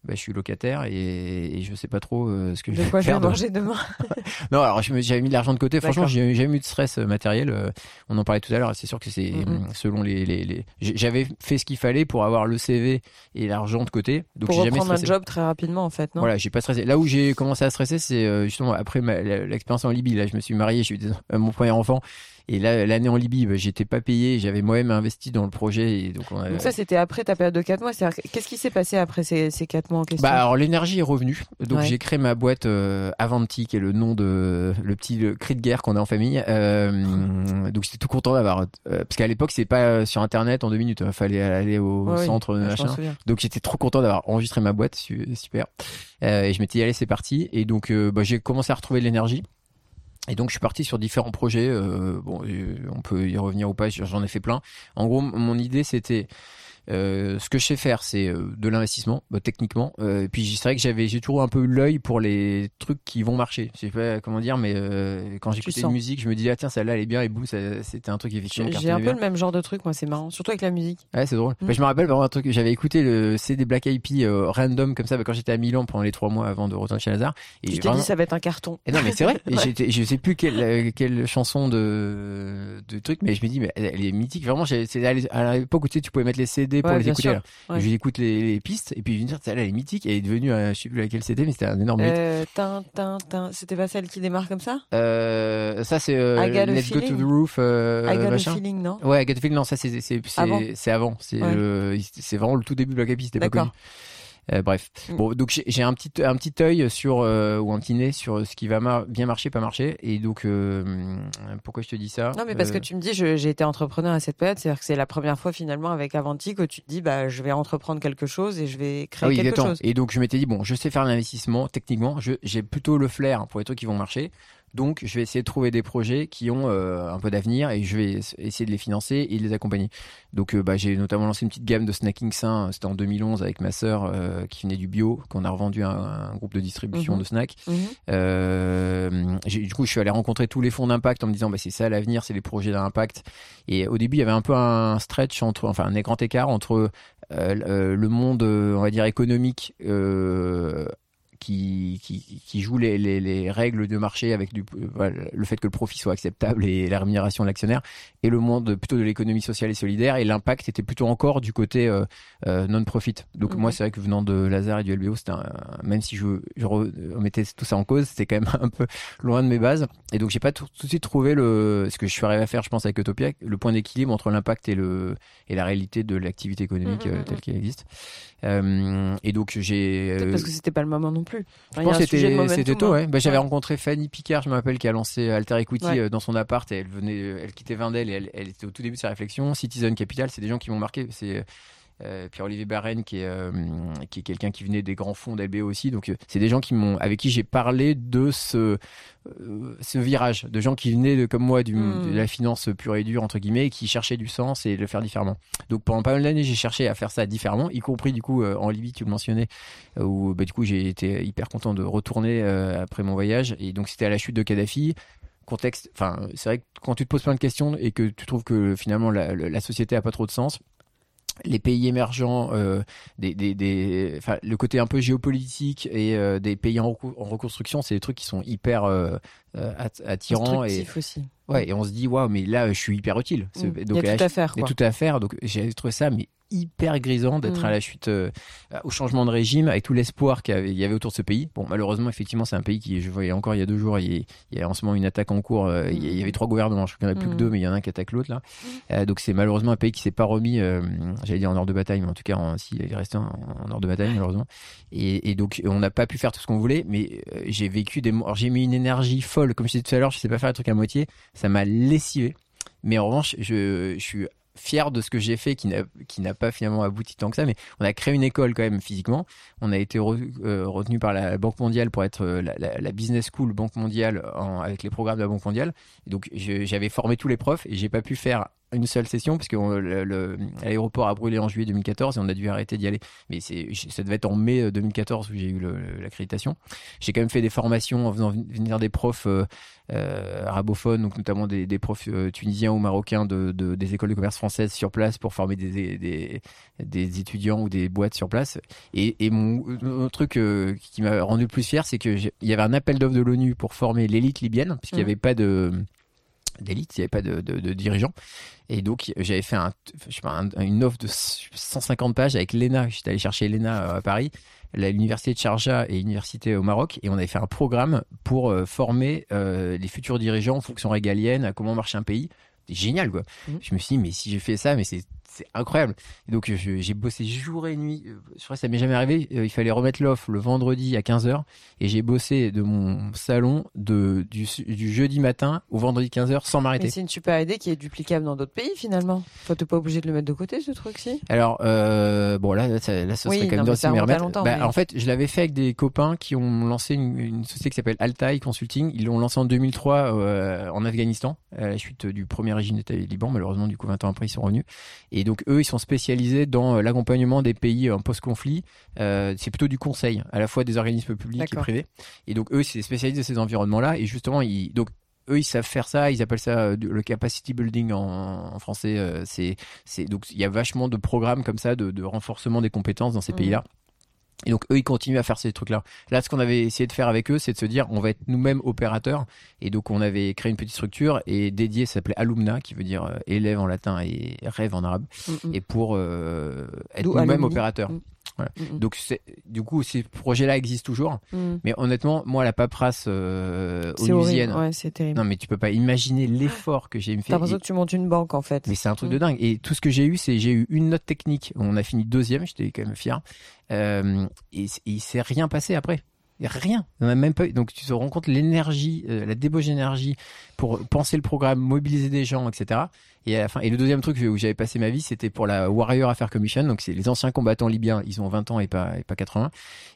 bah, je suis locataire et, et je sais pas trop euh, ce que je vais quoi faire. je vais manger demain Non, alors j'avais mis de l'argent de côté. Franchement, j'ai jamais eu de stress euh, matériel. Euh, on en parlait tout à l'heure. C'est sûr que c'est selon les, les, les... j'avais fait ce qu'il fallait pour avoir le CV et l'argent de côté. Donc pour jamais reprendre un job très rapidement en fait, non? Voilà, j'ai pas stressé. Là où j'ai commencé à stresser, c'est justement après l'expérience en Libye. Là, je me suis marié, j'ai eu mon premier enfant et là, l'année en Libye, bah, j'étais pas payé, j'avais moi-même investi dans le projet. Et donc, donc ça, c'était après ta période de 4 mois. Qu'est-ce qui s'est passé après ces, ces 4 mois en question? Bah alors l'énergie est revenue. Donc j'ai créé ma boîte euh, Avanti, qui est le nom de le petit cri de guerre qu'on a en famille. Euh, donc j'étais tout content d'avoir, euh, parce qu'à l'époque c'est pas sur internet en deux minutes, il hein. fallait aller au centre machin. Donc j'étais trop content d'avoir enregistré ma boîte, super. Euh, et je m'étais dit allez c'est parti. Et donc bah, j'ai commencé à retrouver de l'énergie. Et donc je suis parti sur différents projets. Euh, bon, on peut y revenir ou pas. J'en ai fait plein. En gros, mon idée c'était euh, ce que je sais faire, c'est euh, de l'investissement, bah, techniquement. Euh, et puis c'est vrai que j'avais, j'ai toujours un peu l'œil pour les trucs qui vont marcher. Je sais pas comment dire, mais quand j'écoutais une musique, je me disais ah tiens celle-là elle est bien et boum, c'était un truc effectivement. J'ai un peu le même genre de truc, moi c'est marrant, surtout avec la musique. Ouais, c'est drôle. Mm. je me rappelle vraiment un truc. J'avais écouté le CD Black Eyed Peas random comme ça bah, quand j'étais à Milan pendant les trois mois avant de retourner chez Lazare. Et je t'ai dit ça va être un carton. Et non mais c'est vrai. et je sais plus quelle, quelle chanson de de truc, mais je me dis mais elle, est mythique. Vraiment, c'est à l'époque où tu, sais, tu pouvais mettre les CD pour les écouter. Ouais. Je écoute les, les, pistes et puis je me dire, celle-là, elle est mythique. Elle est devenue, euh, je sais plus laquelle c'était, mais c'était un énorme euh, C'était pas celle qui démarre comme ça? Euh, Ça, c'est euh, Let's Go to the Roof. Euh, I got machin. a feeling, non? Ouais, I got a feeling, non, ça, c'est avant. C'est ouais. c'est vraiment le tout début de Peas. C'était pas connu. Euh, bref, mm. bon, donc j'ai un petit un petit œil sur euh, ou un petit nez sur ce qui va bien marcher, pas marcher. Et donc, euh, pourquoi je te dis ça? Non, mais parce que tu me dis, j'ai été entrepreneur à cette période, c'est-à-dire que c'est la première fois finalement avec Avanti que tu te dis, bah, je vais entreprendre quelque chose et je vais créer ah oui, quelque chose. Et donc je m'étais dit, bon, je sais faire l'investissement techniquement, j'ai plutôt le flair pour les trucs qui vont marcher. Donc, je vais essayer de trouver des projets qui ont euh, un peu d'avenir et je vais essayer de les financer et de les accompagner. Donc, euh, bah, j'ai notamment lancé une petite gamme de snacking sain. C'était en 2011 avec ma sœur euh, qui venait du bio, qu'on a revendu à un, groupe de distribution mhm. de snacks. Mhm. du coup, je suis allé rencontrer tous les fonds d'impact en me disant, bah, c'est ça l'avenir, c'est les projets d'impact. Et au début, il y avait un peu un stretch entre, enfin, un grand écart entre le monde, on va dire économique qui, qui, qui joue les, les, les, règles de marché avec du, le fait que le profit soit acceptable et la rémunération de l'actionnaire, et le monde plutôt de l'économie sociale et solidaire, et l'impact était plutôt encore du côté euh, euh non-profit. Donc moi, c'est vrai que venant de Lazare et du LBO, c'était même si je, je remettais tout ça en cause, c'était quand même un peu loin de mes bases. Et donc j'ai pas tout, tout, de suite trouvé le, ce que je suis arrivé à faire, je pense, avec Utopia, le point d'équilibre entre l'impact et le et la réalité de l'activité économique mmh, mmh, euh, telle qu'elle existe. Euh, et donc j'ai. Parce que c'était pas le moment non plus. Je pense que c'était tôt. Ouais. Bah, j'avais rencontré Fanny Picard, je me rappelle, qui a lancé Alter Equity euh, dans son appart. Et elle venait, elle quittait Vindel et elle, elle était au tout début de sa réflexion. Citizen Capital, c'est des gens qui m'ont marqué. C'est Pierre-Olivier Barren qui est, euh, qui est quelqu'un qui venait des grands fonds d'LBO aussi. Donc euh, c'est des gens qui m'ont, avec qui j'ai parlé de ce, ce virage, de gens qui venaient de, comme moi du, hmm. de la finance pure et dure entre guillemets, et qui cherchaient du sens et le faire différemment. Donc pendant pas mal d'années j'ai cherché à faire ça différemment, y compris du coup en Libye, tu le mentionnais, où bah, du coup j'ai été hyper content de retourner après mon voyage. Et donc c'était à la chute de Kadhafi contexte. Enfin, c'est vrai que quand tu te poses plein de questions et que tu trouves que finalement la, la société a pas trop de sens, les pays émergents, euh, le côté un peu géopolitique et euh, des pays en, reconstruction, c'est des trucs qui sont hyper euh, attirants. Ouais et on se dit waouh mais là je suis hyper utile. Mmh. Donc, il y a tout à faire. Il y a tout à faire donc j'ai trouvé ça mais hyper grisant d'être mm. à la chute, euh, au changement de régime, avec tout l'espoir qu'il y, avait autour de ce pays. Bon, malheureusement, effectivement, c'est un pays qui, je voyais encore il y a deux jours, il y a, en ce moment une attaque en cours. Euh, il, y avait trois gouvernements, je crois qu'il n'y en a plus que mm. deux, mais il y en a un qui attaque l'autre là. Mm. Euh, donc c'est malheureusement un pays qui s'est pas remis, j'allais dire en ordre de bataille, mais en tout cas, en, si, il est resté en, ordre de bataille malheureusement. Et, et donc on n'a pas pu faire tout ce qu'on voulait, mais j'ai vécu des, j'ai mis une énergie folle, comme je disais tout à l'heure, je sais pas faire les trucs à moitié, ça m'a lessivé. Mais en revanche, je, suis fier de ce que j'ai fait qui n'a pas finalement abouti tant que ça. Mais on a créé une école quand même physiquement. On a été euh, retenu par la Banque mondiale pour être euh, la, business school Banque mondiale avec les programmes de la Banque mondiale. Donc j'avais formé tous les profs et j'ai pas pu faire une seule session parce que l'aéroport a brûlé en juillet 2014 et on a dû arrêter d'y aller. Mais ça devait être en mai 2014 où j'ai eu l'accréditation. J'ai quand même fait des formations en faisant venir des profs euh, euh, arabophones, donc notamment des, des profs euh, tunisiens ou marocains de, de, des écoles de commerce françaises sur place pour former des, des, des étudiants ou des boîtes sur place. Et, et mon, truc euh, qui m'a rendu le plus fier, c'est que il y avait un appel d'offres de l'ONU pour former l'élite libyenne puisqu'il n'y mmh. avait pas de d'élite, il n'y avait pas de, de, de dirigeants. Et donc, j'avais fait un, je sais pas, une offre de 150 pages avec l'ENA. J'étais allé chercher l'ENA euh, à Paris, l'université de Sharjah et l'université au Maroc. Et on avait fait un programme pour euh, former euh, les futurs dirigeants en fonction régalienne, à comment marche un pays. C'était génial, quoi. Mmh. Je me suis dit, mais si j'ai fait ça, mais c'est c'est incroyable. Et donc j'ai bossé jour et nuit. Je crois que ça m'est jamais arrivé. Euh, il fallait remettre l'offre le vendredi à 15h et j'ai bossé de mon salon de du, du jeudi matin au vendredi 15h sans m'arrêter. C'est une super idée qui est duplicable dans d'autres pays finalement. Toi t'es pas obligé de le mettre de côté ce truc-ci? Alors euh, bon là ça, là ce serait quand même de s'y remettre. Bah, En fait je l'avais fait avec des copains qui ont lancé une, une société qui s'appelle Altai Consulting. Ils l'ont lancé en 2003 euh, en Afghanistan à la suite du premier régime d'État Liban. Malheureusement du coup 20 ans après ils sont revenus. Et donc eux, ils sont spécialisés dans euh, l'accompagnement des pays en post-conflit. Euh, c'est plutôt du conseil, à la fois des organismes publics et privés. Et donc eux, c'est spécialisé de ces environnements-là. Et justement, ils, donc eux ils savent faire ça ils appellent ça euh, le capacity building en, français c'est c'est donc il y a vachement de programmes comme ça de, de renforcement des compétences dans ces mmh. pays là et donc eux, ils continuent à faire ces trucs-là. Là, ce qu'on avait essayé de faire avec eux, c'est de se dire, on va être nous-mêmes opérateurs. Et donc, on avait créé une petite structure et dédié, ça s'appelait Alumna, qui veut dire euh, élève en latin et rêve en arabe. Mm, mm. Et pour euh, être nous-mêmes opérateurs. Mm. Mm, mm. Donc du coup ces projets-là existent toujours, mm. mais honnêtement moi la paperasse euh, onusienne, ouais, c'est terrible. Non mais tu peux pas imaginer l'effort que j'ai fait. T'as l'impression que tu montes une banque en fait. Mais c'est un truc de dingue. Et tout ce que j'ai eu, c'est j'ai eu une note technique. On a fini deuxième, j'étais quand même fier. Euh, et, et il s'est rien passé après rien. On a même pas. Donc tu te rends compte l'énergie, euh, la débauche d'énergie pour penser le programme, mobiliser des gens, etc. Et à la fin, et le deuxième truc où j'avais passé ma vie, c'était pour la Warrior Affair Commission. Donc c'est les anciens combattants libyens, ils ont 20 ans et pas et pas 80.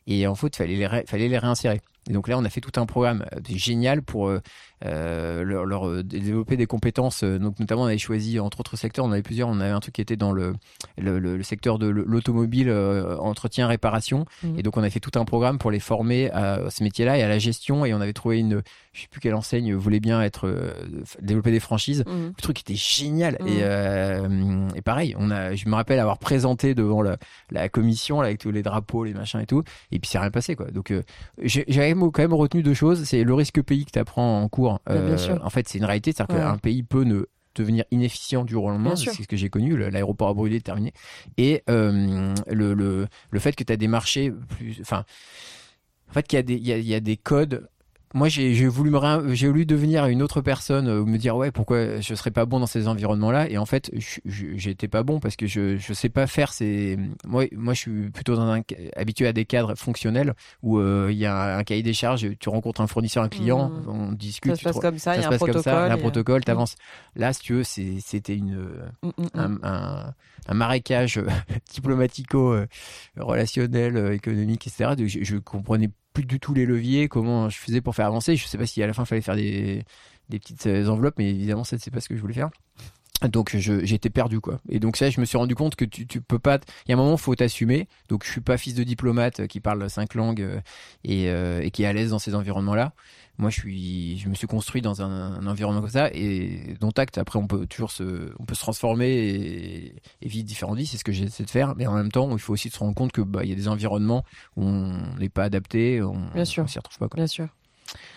Et en fait, fallait les fallait les réinsérer. Et donc là, on a fait tout un programme euh, génial pour euh, euh, leur, leur, euh, développer des compétences. Donc notamment, on avait choisi entre autres secteurs, on avait plusieurs. On avait un truc qui était dans le le, le, secteur de l'automobile, entretien, réparation. Mmh. Et donc on a fait tout un programme pour les former à ce métier-là et à la gestion. Et on avait trouvé une, je sais plus quelle enseigne voulait bien être développer des franchises. Mmh. Le truc était génial. Et, mmh. et pareil, on a, je me rappelle avoir présenté devant la, la commission là, avec tous les drapeaux, les machins et tout. Et puis c'est rien passé quoi. Donc j'avais quand même retenu deux choses. C'est le risque pays que tu apprends en cours. Euh, en fait, c'est une réalité. C'est-à-dire qu'un pays peut ne devenir inefficient du jour au lendemain, c'est ce que j'ai connu, l'aéroport a brûlé, terminé. Et euh, le, le, le fait que tu as des marchés plus... Enfin, en fait, qu'il y, a y a des codes moi j'ai voulu me j'ai voulu devenir une autre personne euh, me dire ouais pourquoi je serais pas bon dans ces environnements là et en fait j'étais pas bon parce que je je sais pas faire ces moi moi je suis plutôt dans un, habitué à des cadres fonctionnels où euh, il y a un, cahier des charges tu rencontres un fournisseur un client mmh. on discute ça se passe comme ça il y a un protocole ça, un protocole mmh. t'avances là si tu veux c'était une mmh, un, un, un, marécage diplomatico relationnel économique etc je, je comprenais plus du tout les leviers, comment je faisais pour faire avancer. Je sais pas si à la fin il fallait faire des, des petites euh, enveloppes, mais évidemment ça c'est pas ce que je voulais faire. Donc j'étais perdu quoi. Et donc ça, je me suis rendu compte que tu, tu peux pas. Il y a un moment, faut t'assumer. Donc je suis pas fils de diplomate euh, qui parle cinq langues euh, et, euh, et qui est à l'aise dans ces environnements-là. Moi, je suis, je me suis construit dans un, un environnement comme ça et dont acte. Après, on peut toujours se, on peut se transformer et, et vivre différentes vies. C'est ce que j'essaie de faire. Mais en même temps, il faut aussi se rendre compte que bah il y a des environnements où on n'est pas adapté, on, Bien sûr. on s'y retrouve pas. Quoi. Bien sûr.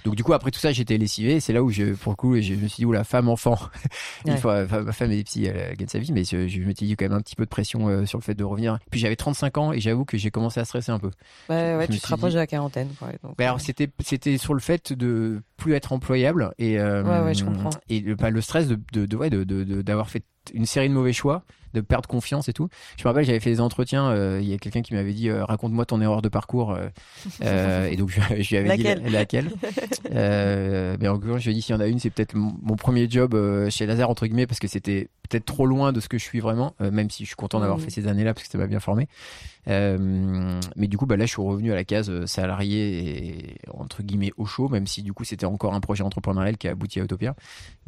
Donc du coup, après tout ça, j'étais lessivé. C'est là où je, pour le coup, je me suis dit, oula, femme, enfant. Ouais. Fois, enfin, ma femme est psy, elle gagne sa vie, mais je, je me suis dit quand même un petit peu de pression euh, sur le fait de revenir. Puis j'avais 35 ans et j'avoue que j'ai commencé à stresser un peu. Ouais, ouais, je tu te rapproches dit- de la quarantaine. quoi, donc, Bah, euh, alors c'était c'était sur le fait de plus être employable et euh, Ouais, ouais, je comprends. et le, bah, le stress de de de d'avoir fait une série de mauvais choix, de perdre confiance et tout. Je me rappelle, j'avais fait des entretiens. euh, Il y a quelqu'un qui m'avait dit euh, raconte-moi ton erreur de parcours. euh, et donc je, je lui avais Laquelle dit la- laquelle? mais en l'occurrence, je lui ai dit s'il y en a une, c'est peut-être mon, mon premier job chez Lazare entre guillemets parce que c'était peut-être trop loin de ce que je suis vraiment. même si je suis content d'avoir Mhm. fait ces années-là parce que ça m'a bien formé. Mais du coup, bah là, je suis revenu à la case salarié et entre guillemets au chaud, même si du coup c'était encore un projet entrepreneurial qui a abouti à Utopia.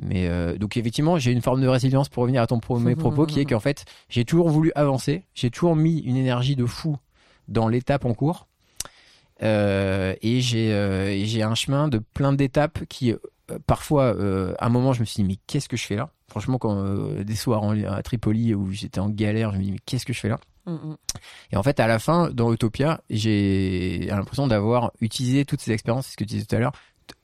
Mais donc effectivement, j'ai une forme de résilience pour revenir à ton premier propos, qui est qu'en fait, j'ai toujours voulu avancer, j'ai toujours mis une énergie de fou dans l'étape en cours, Euh, et j'ai euh, et j'ai un chemin de plein d'étapes qui euh, parfois, à un moment, je me suis dit mais qu'est-ce que je fais là? Franchement, quand des soirs en- à Tripoli où j'étais en galère, je me dis mais qu'est-ce que je fais là? Mm, mm. et en fait, à la fin, dans Utopia, j'ai l'impression d'avoir utilisé toutes ces expériences, ce que tu disais tout à l'heure.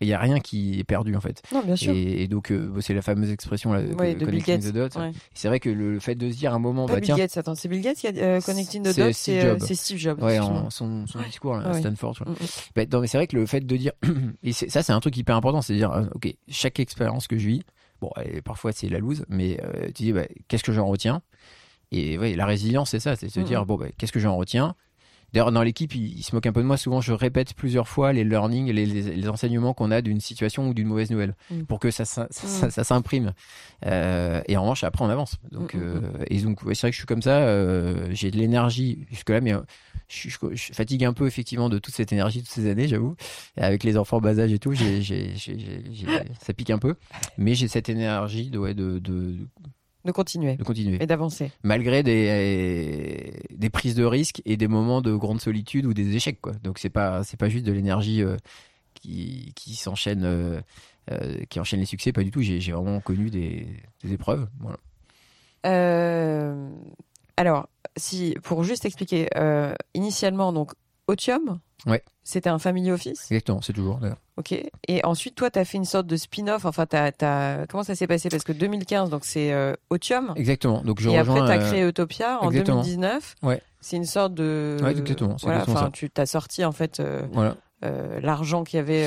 Il y a rien qui est perdu en fait. Non, bien sûr. Et, et donc, euh, c'est la fameuse expression là, Ouais, de connecting Gates. the dots. Ouais. C'est vrai que le, le fait de se dire à un moment, Pas bah Bill tiens, Gates, attends, c'est Bill Gates qui a euh, Connecting the C'est Dots, c'est euh, Jobs. c'est Steve Jobs. ouais, en son, son discours là, à. Stanford. Mm, mm. Bah, non, mais c'est vrai que le fait de dire, et ça c'est un truc hyper important, c'est de dire, euh, ok, chaque expérience que je vis, bon, et parfois c'est la loose, mais euh, tu dis, bah, qu'est-ce que j'en retiens? Et ouais, la résilience, c'est ça, c'est de se Mhm. dire, bon, bah, qu'est-ce que j'en retiens? D'ailleurs, dans l'équipe, ils, se moquent un peu de moi. Souvent, je répète plusieurs fois les learnings, les, les, les enseignements qu'on a d'une situation ou d'une mauvaise nouvelle, Mhm. pour que ça, ça, ça, s'imprime. Euh, et en revanche, après, on avance. Donc, Mhm, euh, et donc, ouais, c'est vrai que je suis comme ça. euh, J'ai de l'énergie jusque-là, mais je, je, je fatigue un peu effectivement de toute cette énergie toutes ces années, j'avoue. Avec les enfants bas âge et tout, ça pique un peu. Mais j'ai cette énergie de, ouais, de, de, De continuer de continuer. et d'avancer. Malgré des, des prises de risques et des moments de grande solitude ou des échecs, quoi. Donc c'est pas, c'est pas juste de l'énergie euh, qui, qui s'enchaîne, euh, euh, qui enchaîne les succès, pas du tout. J'ai, j'ai vraiment connu des, des épreuves. Voilà. Alors, si pour juste expliquer, initialement donc Otium, Ouais. c'était un family office, Exactement, c'est toujours. d'ailleurs. ok. Et ensuite, toi, tu as fait une sorte de spin-off. Enfin, t'as, t'as- comment ça s'est passé? Parce que 2015, donc c'est euh, Otium. Exactement. Donc je et après, tu as euh, créé Utopia en exactement. 2019. Ouais. C'est une sorte de. Ouais, exactement, Voilà, exactement ça. tu t'as sorti en fait euh, Voilà. euh, l'argent qu'il y avait,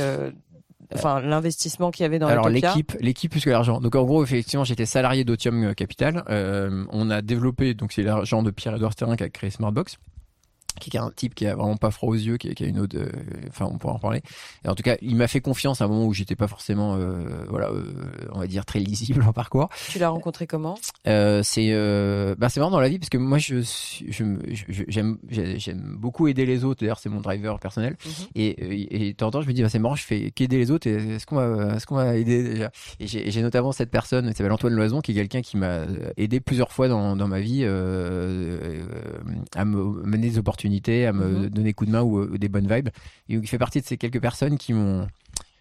enfin l'investissement qu'il y avait dans Alors l'équipe, l'équipe plus que l'argent. Donc en gros, effectivement, j'étais salarié d'Otium Capital. Euh, on a développé, donc c'est l'argent de Pierre-Edouard Sterrin qui a créé Smartbox qui est un type qui a vraiment pas froid aux yeux, qui a, qui a une autre, euh, enfin on pourra en parler. En tout cas, il m'a fait confiance à un moment où j'étais pas forcément, euh, voilà, euh, on va dire très lisible en parcours. Tu l'as rencontré comment? C'est, bah c'est vraiment dans la vie parce que moi je, suis- je, me- je- j'aime, j'ai- j'aime beaucoup aider les autres. D'ailleurs, c'est mon driver personnel. Mhm. Et, et de temps en temps, je me dis, bah, c'est marrant, je fais qu'aider les autres. Est-ce qu'on va, est-ce qu'on va aider déjà? Et j'ai notamment cette personne, qui s'appelle Antoine Loison, qui est quelqu'un qui m'a aidé plusieurs fois dans, dans ma vie à me mener des opportunités, à me Mhm. donner coup de main ou, ou des bonnes vibes. Et donc, il fait partie de ces quelques personnes qui m'ont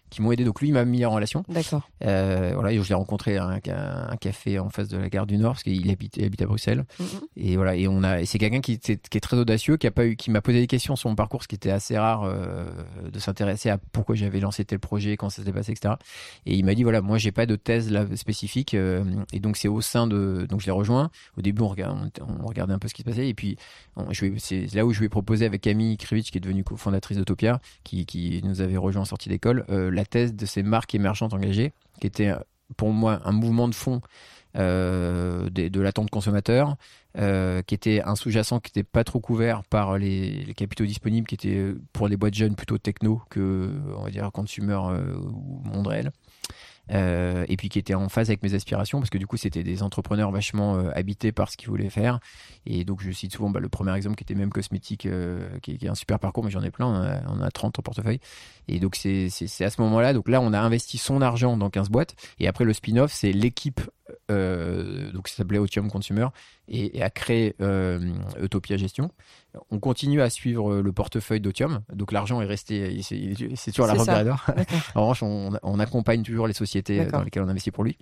qui m'ont aidé. Donc lui, il m'a mis en relation. D'accord. Euh, voilà, et je l'ai rencontré à un, ca- un café en face de la gare du Nord parce qu'il habite, il habite à Bruxelles. Mhm. Et voilà, et on a, c'est quelqu'un qui, est très audacieux, qui a pas eu, qui m'a posé des questions sur mon parcours, ce qui était assez rare euh, de s'intéresser à pourquoi j'avais lancé tel projet, quand ça s'était passé, etc. Et il m'a dit voilà, moi j'ai pas de thèse là spécifique, euh, et donc c'est au sein de, donc je l'ai rejoint. Au début, on regardait, on regardait un peu ce qui se passait, et puis on- c'est là où je lui ai proposé avec Camille Krivich, qui est devenue cofondatrice d'Utopia, qui, qui nous avait rejoint en sortie d'école, euh, la thèse de ces marques émergentes engagées, qui était pour moi un mouvement de fond euh, de l'attente consommateur, euh, qui était un sous-jacent qui n'était pas trop couvert par les, capitaux disponibles, qui étaient euh, pour les boîtes jeunes plutôt techno que, on va dire, consumer euh, ou monde réel. Euh, et puis qui était en phase avec mes aspirations parce que du coup c'était des entrepreneurs vachement euh, habités par ce qu'ils voulaient faire. Et donc je cite souvent bah, le premier exemple qui était même cosmétique euh, qui, est- un super parcours mais j'en ai plein on a, on a 30 en portefeuille. Et donc c'est à ce moment là donc là on a investi son argent dans 15 boîtes. Et après le spin-off c'est l'équipe euh, donc ça s'appelait Otium Consumer, et, et a créé euh, Utopia Gestion. On continue à suivre le portefeuille d'Otium, donc l'argent est resté, c'est toujours la En revanche, on, on accompagne toujours les sociétés D'accord. dans lesquelles on investit pour lui.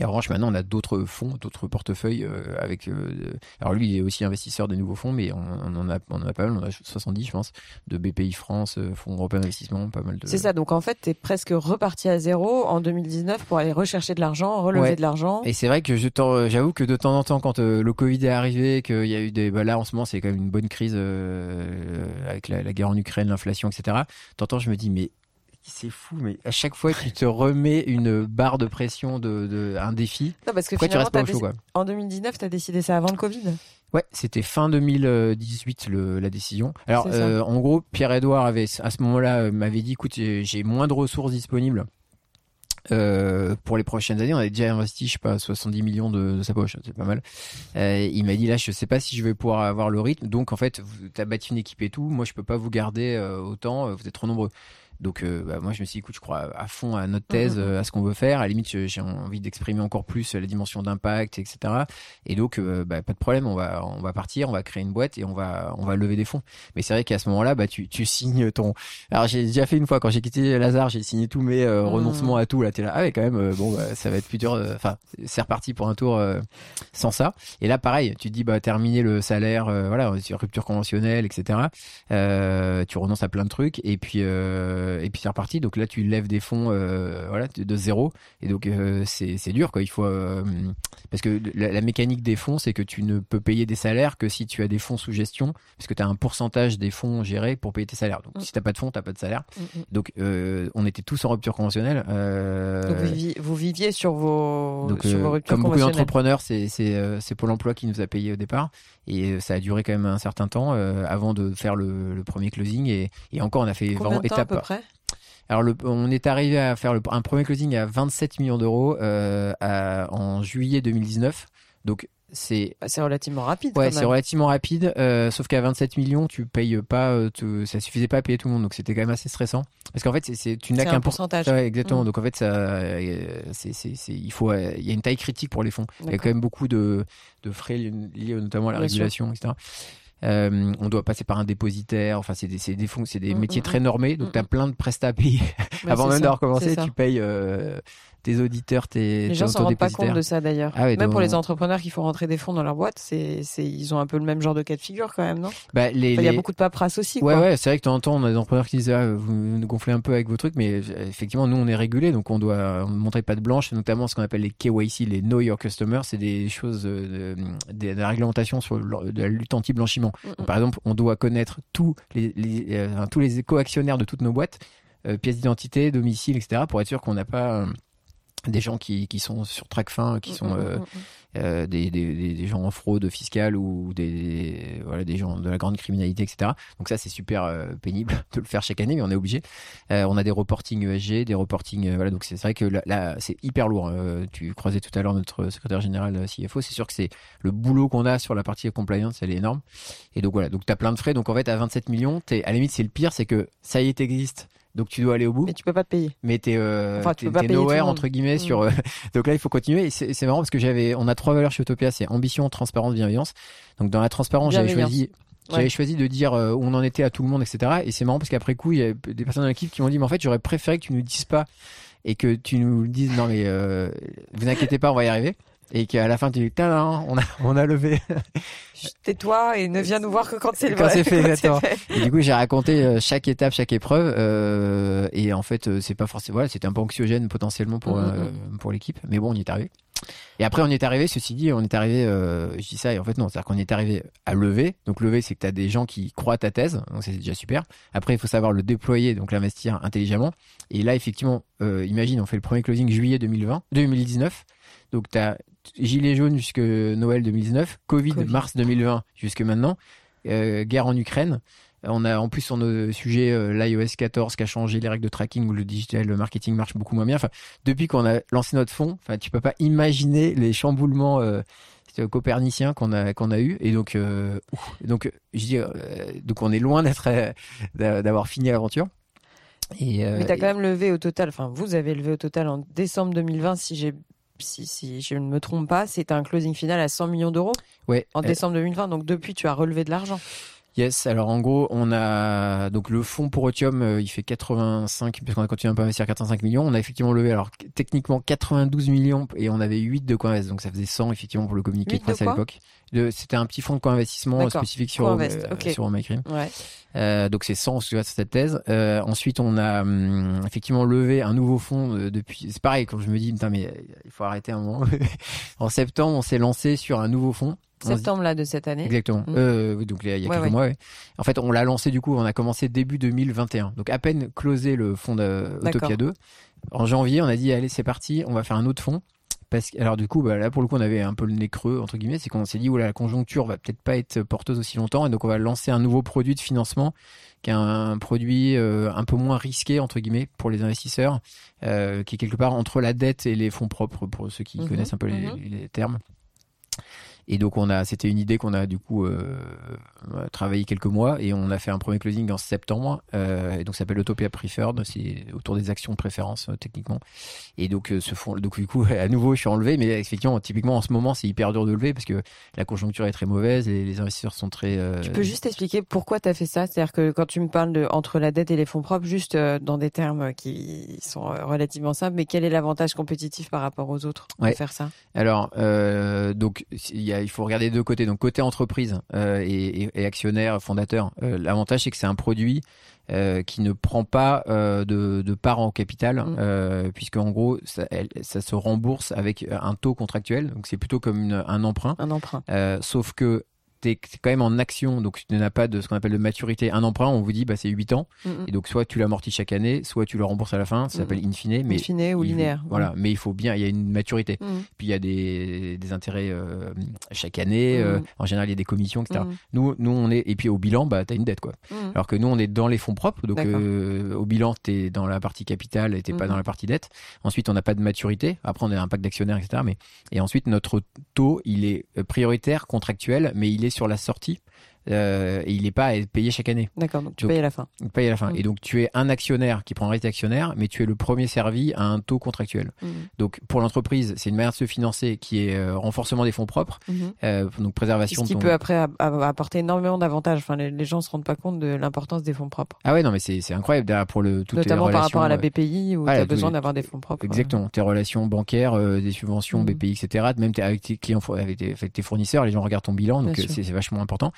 Et en revanche, maintenant, on a d'autres fonds, d'autres portefeuilles euh, avec. euh, alors lui, il est aussi investisseur des nouveaux fonds, mais on, on en a, on en a pas mal. On a 70, je pense, de BPI France, euh, Fonds européen d'investissement, pas mal de. C'est ça, donc en fait, tu es presque reparti à zéro en 2019 pour aller rechercher de l'argent, relever Ouais. de l'argent. Et c'est vrai que je j'avoue que de temps en temps, quand euh, le Covid est arrivé, qu'il y a eu des, bah là en ce moment, c'est quand même une bonne crise euh, avec la, la guerre en Ukraine, l'inflation, etc. T'entends, je me dis, mais c'est fou, mais à chaque fois, tu te remets une barre de pression, de, de un défi. Non, parce que Pourquoi tu restes pas au chaud, quoi? en 2019, tu as décidé ça avant le Covid? Ouais, c'était fin 2018 le, la décision. Alors, euh, en gros, Pierre-Edouard avait à ce moment-là euh, m'avait dit, écoute, j'ai moins de ressources disponibles. Euh, pour les prochaines années, on avait déjà investi, je sais pas, 70 millions de, de sa poche, c'est pas mal. Euh, il m'a dit là, je sais pas si je vais pouvoir avoir le rythme. Donc en fait, vous as bâti une équipe et tout. Moi, je peux pas vous garder euh, autant. Vous êtes trop nombreux. Donc euh, bah, moi, je me suis dit, écoute, je crois à fond à notre thèse, Mhm. euh, à ce qu'on veut faire. À la limite, j'ai envie d'exprimer encore plus la dimension d'impact, etc. Et donc, euh, bah, pas de problème, on va, on va partir, on va créer une boîte et on va, on va lever des fonds. Mais c'est vrai qu'à ce moment-là, bah, tu, tu signes ton. Alors, j'ai déjà fait une fois quand j'ai quitté Lazare, j'ai signé tous mes euh, renoncements à tout. Là, t'es là, ah ouais, quand même. euh, bon, bah, ça va être plus dur. euh, Enfin, c'est reparti pour un tour euh, sans ça. Et là, pareil, tu te dis, bah, terminer le salaire, euh, voilà, rupture conventionnelle, etc. Euh, tu renonces à plein de trucs et puis, euh, et puis c'est reparti. Donc là, tu lèves des fonds, euh, voilà, de zéro. Et donc, euh, c'est dur, quoi. Il faut euh, parce que la, la mécanique des fonds, c'est que tu ne peux payer des salaires que si tu as des fonds sous gestion, parce que tu as un pourcentage des fonds gérés pour payer tes salaires. Donc, Mm. si t'as pas de fonds, t'as pas de salaire. Mhm. Donc, euh, on était tous en rupture conventionnelle. Euh, Donc vous, viviez, vous viviez sur vos, donc, sur euh, vos ruptures comme beaucoup d'entrepreneurs, c'est euh, Pôle Emploi qui nous a payé au départ, et euh, ça a duré quand même un certain temps euh, avant de faire le, le premier closing, et, et encore on a fait Combien vraiment étape. Alors le, on est arrivé à faire le, un premier closing à 27 millions d'euros euh, en juillet 2019, donc c'est Bah, C'est relativement rapide. Ouais, c'est relativement rapide, euh, sauf qu'à 27 millions, tu payes pas, euh, te- ça suffisait pas à payer tout le monde, donc c'était quand même assez stressant. Parce qu'en fait, c'est- tu n'as qu'un un pour- pourcentage. Ouais, exactement. Mm. Donc en fait, ça, euh, c'est, c'est, c'est- il faut, euh, il y a une taille critique pour les fonds. Il y a quand même beaucoup de, de frais li- liés notamment à la Bien sûr. régulation, etc. Euh, on doit passer par un dépositaire. Enfin, c'est des, c'est des fonds, c'est des Mm, métiers mm, très normés. Donc Mm, tu as mm. plein de prestats à payer. Ouais, Avant même d'avoir commencé, tu payes euh, tes auditeurs, tes, Les gens s'en rendent pas compte de ça d'ailleurs. Ah ouais, même pour les entrepreneurs qui font rentrer des fonds dans leur boîte, c'est, c'est, ils ont un peu le même genre de cas de figure quand même, non? Bah, les, Enfin, Il y a beaucoup de paperasse aussi. Ouais, quoi. ouais, c'est vrai que de temps en temps, on a des entrepreneurs qui disent, ah, vous nous gonflez un peu avec vos trucs, mais effectivement, nous, on est régulé, donc on doit montrer pas de blanche, notamment ce qu'on appelle les KYC, les Know Your Customer, c'est des choses, euh, de, de, de la réglementation sur le- de la lutte anti-blanchiment. Mm, mm. Donc, Par exemple, on doit connaître tous les, les, euh, enfin, tous les co-actionnaires de toutes nos boîtes, euh, pièces d'identité, domicile, etc., pour être sûr qu'on n'a pas euh, des gens qui, qui sont sur Tracfin, qui sont Mm, mm, euh, mm, mm. euh, des, des, des, gens en fraude fiscale ou des, voilà, des gens de la grande criminalité, etc. Donc ça, c'est super euh, pénible de le faire chaque année, mais on est obligé. On a des reporting ESG, des reporting, euh, voilà. Donc c'est vrai que là, là, c'est hyper lourd. Euh, tu croisais tout à l'heure notre secrétaire général CFO. C'est sûr que c'est le boulot qu'on a sur la partie compliance, elle est énorme. Et donc voilà. Donc t'as plein de frais. Donc en fait, à 27 millions, t'es, à la limite, c'est le pire, c'est que ça y est, t'existes. Donc tu dois aller au bout. Mais tu peux pas te payer. mais t'es euh, Enfin, tu t'es- peux pas payer nowhere entre guillemets Mm. sur euh, donc là il faut continuer. Et c'est marrant parce que j'avais on a trois valeurs chez Utopia c'est ambition transparence bienveillance. Donc dans la transparence j'avais choisi j'avais Ouais. choisi de dire euh, où on en était à tout le monde etc et c'est marrant parce qu'après coup il y a des personnes dans l'équipe qui m'ont dit mais en fait j'aurais préféré que tu nous dises pas et que tu nous dises non mais vous inquiétez pas on va y arriver et qu'à la fin tu dis on a on a levé Tais-toi et ne viens nous voir que quand c'est le Quand c'est fait, exactement. fait. Et du coup, j'ai raconté euh, chaque étape, chaque épreuve, euh, et en fait, euh, c'est pas forcément. Voilà, c'était un peu anxiogène potentiellement pour Mhm, euh, pour l'équipe, mais bon, on y est arrivé. Et après, on y est arrivé. Ceci dit, on est arrivé. Euh, je dis ça, et en fait non, c'est-à-dire qu'on est arrivé à lever. Donc lever, c'est que tu as des gens qui croient à ta thèse, donc c'est déjà super. Après, il faut savoir le déployer, donc l'investir intelligemment. Et là, effectivement, imagine, on fait le premier closing juillet 2020, 2019. Donc tu as gilet jaune jusque Noël 2019, Covid, Covid. mars 2020 jusque maintenant, euh, guerre en Ukraine. On a en plus sur nos sujets euh, l'iOS 14 qui a changé les règles de tracking où le digital marketing marche beaucoup moins bien. Enfin, depuis qu'on a lancé notre fonds, enfin, tu peux pas imaginer les chamboulements euh, coperniciens qu'on a qu'on a eu. Et donc, euh, donc, je dis, euh, donc on est loin d'être euh, d'a- d'avoir fini l'aventure. Et, euh, Mais t'as et- quand même levé au total, enfin vous avez levé au total en décembre 2020, si j'ai si, si je ne me trompe pas, c'est un closing final à 100 millions d'euros Ouais. en décembre 2020. Donc depuis, tu as relevé de l'argent. Yes, alors en gros, on a donc le fonds pour Otium, euh, il fait 85 parce qu'on a continué un peu à investir 85 millions. On a effectivement levé alors techniquement 92 millions et on avait 8 de co-invest, donc ça faisait 100 effectivement pour le communiqué 8 de presse à l'époque. C'était un petit fonds de co-investissement spécifique sur euh, ok. sur MyCrim. Ouais. Euh, donc c'est 100 sur cette thèse. Euh, ensuite, on a hum, effectivement levé un nouveau fonds euh, depuis. C'est pareil quand je me dis, putain, mais euh, il faut arrêter un moment. en septembre, on s'est lancé sur un nouveau fonds. Septembre là de cette année. Exactement. Mm. Euh, oui, donc il y a Ouais, quelques ouais. mois. ouais. En fait, on l'a lancé du coup. On a commencé début 2021. Donc à peine closé le fonds d'Utopia 2. En janvier, on a dit allez, c'est parti. On va faire un autre fonds. Parce que, alors du coup, bah, là pour le coup, on avait un peu le nez creux entre guillemets, c'est qu'on s'est dit oula, la conjoncture va peut-être pas être porteuse aussi longtemps, et donc on va lancer un nouveau produit de financement, qui est un, produit euh, un peu moins risqué entre guillemets pour les investisseurs, euh, qui est quelque part entre la dette et les fonds propres pour ceux qui Mhm, connaissent un peu les, mhm. les termes. Et donc on a, c'était une idée qu'on a du coup euh, travaillé quelques mois et on a fait un premier closing en septembre. Euh, et donc ça s'appelle Utopia Preferred, c'est autour des actions de préférence euh, techniquement. Et donc euh, ce fond, donc du coup à nouveau je suis enlevé, mais effectivement typiquement en ce moment c'est hyper dur de lever parce que la conjoncture est très mauvaise et les investisseurs sont très. euh, Tu peux juste expliquer pourquoi tu as fait ça? C'est-à-dire que quand tu me parles de entre la dette et les fonds propres, juste euh, dans des termes qui sont euh, relativement simples, mais quel est l'avantage compétitif par rapport aux autres Ouais. de faire ça? Alors, euh, donc il, y a, il faut regarder les deux côtés. Donc côté entreprise euh, et, actionnaire, fondateur, euh, l'avantage c'est que c'est un produit euh, qui ne prend pas euh, de, de part en capital, Mm. euh, puisque en gros ça, elle- ça se rembourse avec un taux contractuel. Donc c'est plutôt comme une- un emprunt, Un emprunt. Euh, sauf que t'es quand même en action, donc tu n'as pas de ce qu'on appelle de maturité. Un emprunt, on vous dit bah c'est 8 ans, Mm, mm. et donc soit tu l'amortis chaque année, soit tu le rembourses à la fin. Ça Mm. s'appelle in fine, mais In fine ou linéaire. Voilà, mais il faut bien, il y a une maturité. Mm. Puis il y a des, des intérêts euh, chaque année. Euh, en général, il y a des commissions, etc. Mm. Nous, nous, on est et puis au bilan, bah t'as une dette quoi. Mm. Alors que nous, on est dans les fonds propres, donc euh, au bilan, t'es dans la partie capitale et t'es pas dans la partie dette. Ensuite, on n'a pas de maturité. Après, on a un pacte d'actionnaires, etc. Mais et ensuite, notre taux, il est prioritaire, contractuel, mais il est sur la sortie. Euh, et il n'est pas payé chaque année. D'accord, donc tu Donc- payes à la fin. Il paye à la fin. Mhm. Et donc tu es un actionnaire qui prend un risque d'actionnaire, mais tu es le premier servi à un taux contractuel. Mm. Donc pour l'entreprise, c'est une manière de se financer qui est euh, renforcement des fonds propres, Mhm. euh, donc préservation Ce qui ton... peut après apporter énormément d'avantages. Enfin, les, les gens se rendent pas compte de l'importance des fonds propres. Ah ouais, non mais c'est incroyable derrière pour le toutes Notamment par rapport à la BPI où ah, tu as besoin d'avoir des fonds propres. Exactement, tes relations bancaires, euh, des subventions, Mhm. BPI, etc. Même avec tes clients, avec tes, avec tes fournisseurs, les gens regardent ton bilan, donc c'est vachement important.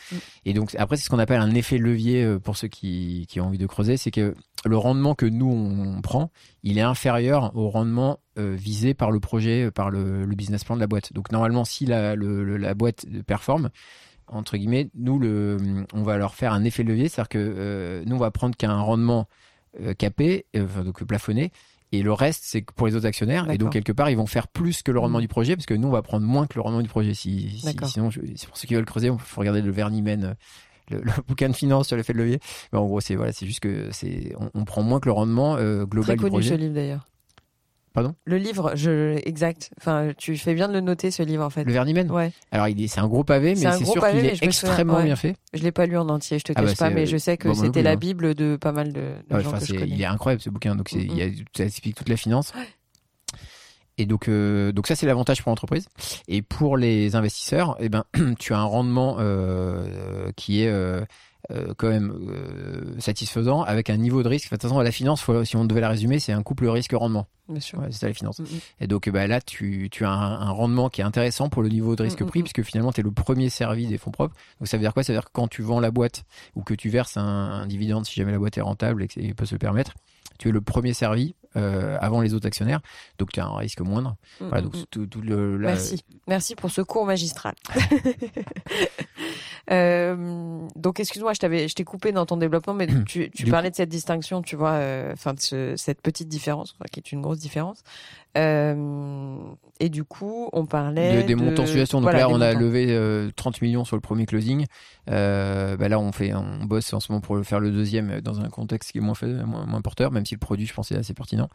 Et donc après, c'est ce qu'on appelle un effet levier euh, pour ceux qui, qui ont envie de creuser, c'est que le rendement que nous on prend, il est inférieur au rendement euh, visé par le projet, euh, par le, business plan de la boîte. Donc normalement, si la, la boîte performe, entre guillemets, nous le, on va leur faire un effet levier, c'est-à-dire que nous on va prendre qu'un rendement capé, donc plafonné, et le reste c'est pour les autres actionnaires. Et donc quelque part ils vont faire plus que le rendement Mhm. du projet, parce que nous on va prendre moins que le rendement du projet. Si, si- sinon, c'est pour ceux qui veulent creuser, il faut regarder le Vernimen. euh, Le, le bouquin de finance sur l'effet de levier. Mais en gros, c'est voilà, c'est juste que c'est on, on prend moins que le rendement euh, Très global du connu projet. ce livre d'ailleurs. Pardon Le livre, je exact. Enfin, tu fais bien de le noter ce livre en fait. Le Vernimen. Ouais, Alors il est, c'est un gros pavé, mais c'est sûr qu'il est souviens, extrêmement ouais. bien fait. je l'ai pas lu en entier, je te Ah cache bah, pas, mais je sais que bon, c'était la hein. bible de pas mal de, de Ouais, gens enfin, que je c'est- connais. il est incroyable ce bouquin, donc c'est, il y a, ça explique toute la finance. Et donc, euh, donc ça c'est l'avantage pour l'entreprise. Et pour les investisseurs, eh ben, tu as un rendement euh, qui est euh, euh, quand même euh, satisfaisant avec un niveau de risque. De toute façon, la finance, faut- si on devait la résumer, c'est un couple risque-rendement. Bien sûr. Ouais, c'est ça la finance. Mm, mm. Et donc bah, là, tu, tu as un, un rendement qui est intéressant pour le niveau de risque Mm, mm, prix, mm. puisque finalement, tu es le premier servi des fonds propres. Donc ça veut dire quoi? Ça veut dire que quand tu vends la boîte ou que tu verses un, un dividende, si jamais la boîte est rentable et peut se le permettre, tu es le premier servi euh, avant les autres actionnaires. Donc tu as un risque moindre. Voilà, donc tout, tout le, la- Merci. Merci pour ce cours magistral. Euh, donc, excuse-moi, je t'avais, je t'ai coupé dans ton développement, mais tu, parlais de cette distinction, tu vois, euh, enfin de ce- cette petite différence, qui est une grosse différence. Euh, et du coup, on parlait de- des de- montants suggestions. Donc Voilà, là, on a levé euh, 30 millions sur le premier closing. Bah là, on fait, on bosse en ce moment pour faire le deuxième dans un contexte qui est moins, fait, moins, moins porteur, même si le produit, je pense, est assez pertinent.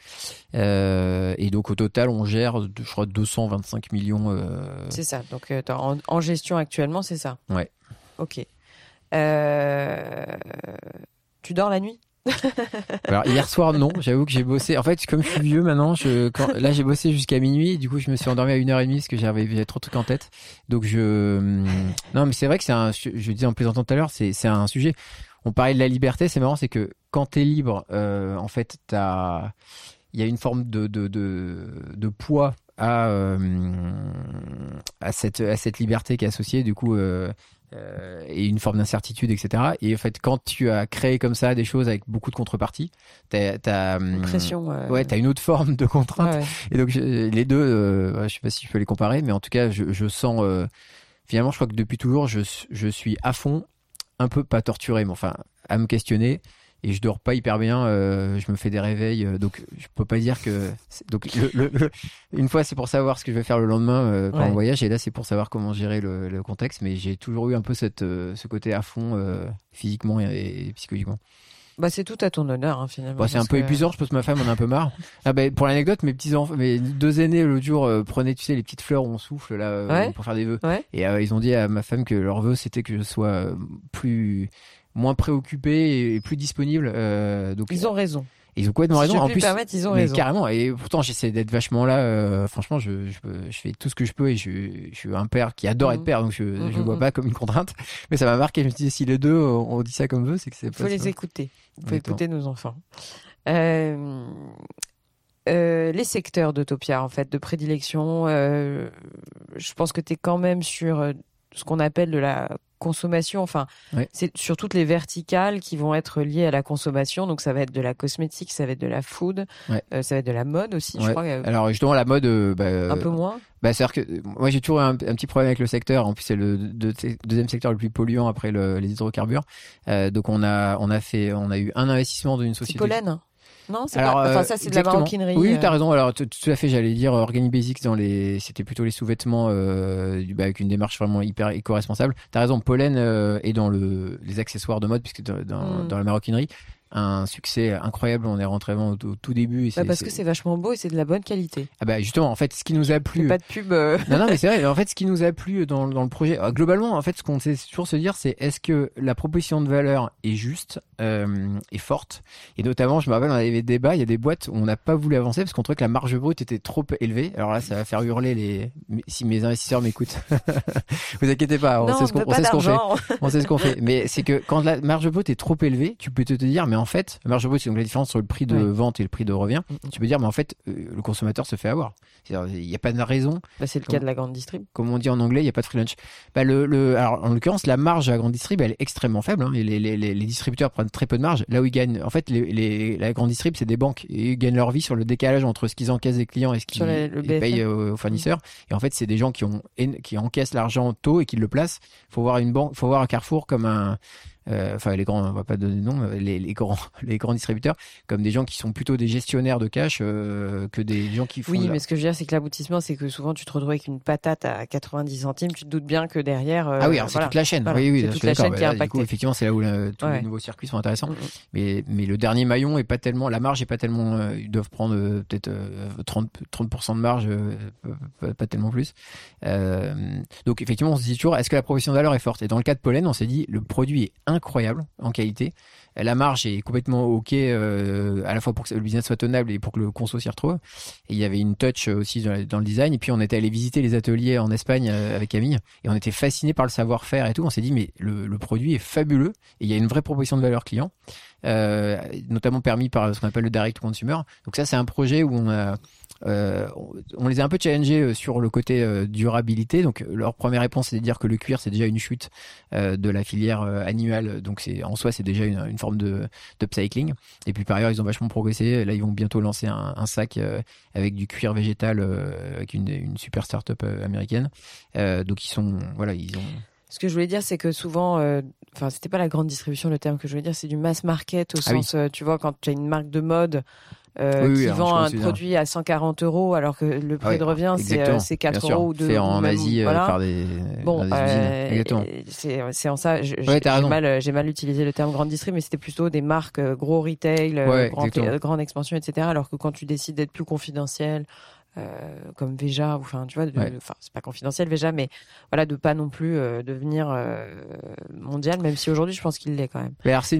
Et donc au total, on gère, je crois, 225 millions. C'est ça. Donc, en, en gestion actuellement, c'est ça. Ouais. Ok. Euh, tu dors la nuit Alors hier soir non, j'avoue que j'ai bossé. En fait, comme je suis vieux maintenant, là j'ai bossé jusqu'à minuit. Du coup, je me suis endormi à une heure et demie parce que j'avais trop de trucs en tête. Donc je non, mais c'est vrai que c'est un. Je disais en plaisantant tout à l'heure, c'est un sujet. On parlait de la liberté. C'est marrant, c'est que quand t'es libre, euh, en fait, il y a une forme de poids à euh, à cette liberté qui est associée. Du coup. Euh, et une forme d'incertitude, etc. Et en fait, quand tu as créé comme ça des choses avec beaucoup de contreparties, t'as, t'as une pression. Euh... Ouais, t'as une autre forme de contrainte. Ouais. Et donc les deux, euh, je sais pas si je peux les comparer, mais en tout cas, je, je sens. Euh, finalement, je crois que depuis toujours, je, je suis à fond, un peu pas torturé, mais enfin à me questionner et je dors pas hyper bien. Euh, je me fais des réveils, euh, donc je peux pas dire que. Donc le, le, une fois c'est pour savoir ce que je vais faire le lendemain euh, pendant Ouais. le voyage, et là c'est pour savoir comment gérer le, contexte. Mais j'ai toujours eu un peu cette euh, ce côté à fond physiquement et, et psychologiquement. Bah, c'est tout à ton honneur, hein, finalement. Bon, c'est un peu que- épuisant, je pense que ma femme en a un peu marre. Ah ben pour l'anecdote, mes petits enfants, mes deux aînés l'autre jour euh, prenaient, tu sais, les petites fleurs où on souffle là euh, Ouais. pour faire des vœux. Ouais. Et euh, ils ont dit à ma femme que leur vœu c'était que je sois plus moins préoccupé et plus disponible. euh, donc Ils ont raison. ils ont complètement Si raison. je En plus, permettre, ils ont mais raison. carrément. Et pourtant, j'essaie d'être vachement là. euh, franchement, je, je, fais tout ce que je peux et je, je suis un père qui adore Mhm. être père, donc je ne Mhm, le vois mhm. pas comme une contrainte. Mais ça m'a marqué. Je me suis dit, si les deux on dit ça comme veut, c'est que c'est Il faut les écouter. Il faut écouter nos enfants. Euh, euh, les secteurs d'Utopia, en fait, de prédilection, je pense que tu es quand même sur ce qu'on appelle de la consommation. Enfin, c'est sur toutes les verticales qui vont être liées à la consommation. Donc, ça va être de la cosmétique, ça va être de la food, Ouais. euh, ça va être de la mode aussi, je crois. euh, Alors justement, la mode, euh, bah, un peu moins. Bah, c'est-à-dire que moi j'ai toujours un, un petit problème avec le secteur. En plus, c'est le deux- deuxième secteur le plus polluant après le- les hydrocarbures. Euh, donc on a on a fait on a eu un investissement d'une C'est société. pollen Non, c'est pas. Enfin, euh, ça, c'est de la maroquinerie. Oui, euh. t'as raison. Alors tout tout à fait, j'allais dire Organic Basics dans les, c'était plutôt les sous-vêtements euh, bah, avec une démarche vraiment hyper éco-responsable. T'as raison, Pollen euh, est dans le les accessoires de mode puisque dans, dans, Mm. dans la maroquinerie un succès incroyable. On est rentré vraiment au, au tout début. Et Bah, parce que c'est vachement beau et c'est de la bonne qualité. ah bah justement en fait ce qui nous a plu. pas de pub. euh, Non, non, mais c'est vrai. En fait, ce qui nous a plu dans, dans le projet, euh, globalement, en fait, ce qu'on sait toujours se dire, c'est est-ce que la proposition de valeur est juste euh, et forte? Et notamment, je me rappelle, on avait des débats. Il y a des boîtes où on n'a pas voulu avancer parce qu'on trouvait que la marge brute était trop élevée. Alors là, ça va faire hurler les. Si mes investisseurs m'écoutent, vous inquiétez pas. On non, sait ce qu'on fait on sait ce qu'on fait. Mais c'est que quand la marge brute est trop élevée, tu peux te dire, mais en fait, la marge brute, c'est donc la différence entre le prix de vente et le prix de revient. Mm, mm. Tu peux dire, mais en fait, euh, le consommateur se fait avoir. Il n'y a pas de raison Bah, c'est le cas de la grande distrib. comme on dit en anglais, il n'y a pas de free lunch. Bah, le, le, alors, en l'occurrence, la marge à la grande distrib, elle est extrêmement faible. Hein, et les, les, les, les distributeurs prennent très peu de marge. Là où ils gagnent, en fait, la grande distrib, c'est des banques. Et ils gagnent leur vie sur le décalage entre ce qu'ils encaissent des clients et ce qu'ils payent aux, aux fournisseurs. Et en fait, c'est des gens qui, ont, qui encaissent l'argent tôt et qui le placent. faut voir une banque, faut voir un Carrefour comme un, enfin les grands, on va pas donner de nom, euh, les, les grands, les grands distributeurs, comme des gens qui sont plutôt des gestionnaires de cash euh, que des gens qui font. Oui, mais ce que je veux dire, c'est que l'aboutissement, c'est que souvent, tu te retrouves avec une patate à 90 centimes. Tu te doutes bien que derrière. euh, Ah oui, alors c'est toute la chaîne. Voilà, oui, oui, c'est toute la chaîne Bah qui est là, du coup, impactée. effectivement, c'est là où euh, tous Ouais. les nouveaux circuits sont intéressants. Mm, mm. Mais, mais le dernier maillon est pas tellement, la marge est pas tellement, euh, ils doivent prendre euh, peut-être euh, 30, 30% de marge, euh, pas, pas tellement plus. Euh, donc effectivement, on se dit toujours, est-ce que la proposition de valeur est forte? Et dans le cas de Pollen, on s'est dit, le produit est incroyable en qualité. La marge est complètement ok, euh, à la fois pour que le business soit tenable et pour que le conso s'y retrouve. Et il y avait une touch aussi dans, le design. Et puis on était allé visiter les ateliers en Espagne euh, avec Camille et on était fasciné par le savoir-faire et tout. On s'est dit mais le, produit est fabuleux et il y a une vraie proposition de valeur client, euh, notamment permis par ce qu'on appelle le direct consumer. Donc ça c'est un projet où on a euh, on- les a un peu challengés euh, sur le côté euh, durabilité. Donc leur première réponse c'est de dire que le cuir c'est déjà une chute de la filière animale. Donc c'est en soi c'est déjà une, forme de d'upcycling. Et puis par ailleurs ils ont vachement progressé. Là ils vont bientôt lancer un, sac avec du cuir végétal avec une, une super start-up américaine. Donc ils sont voilà ils ont Ce que je voulais dire, c'est que souvent, euh, enfin, c'était pas la grande distribution le terme que je voulais dire, c'est du mass market au Ah sens, euh, tu vois, quand tu as une marque de mode euh, Oui, qui vend un produit à 140 euros alors que le prix Ah ouais, de revient c'est exactement, euh, c'est 4 bien sûr. euros ou 2 fait en même, Asie euh, voilà. par des, Bon, des euh, c'est en ça. Ouais, J'ai raison. mal, euh, mal utilisé le terme grande distrib, mais c'était plutôt des marques euh, gros retail, euh, Ouais, grand- euh, grande expansion, etc. Alors que quand tu décides d'être plus confidentiel, euh, comme Veja, enfin, tu vois, Ouais. c'est pas confidentiel Veja, mais voilà, de pas non plus euh, devenir euh, mondial, même si aujourd'hui, je pense qu'il l'est quand même. Mais alors c'est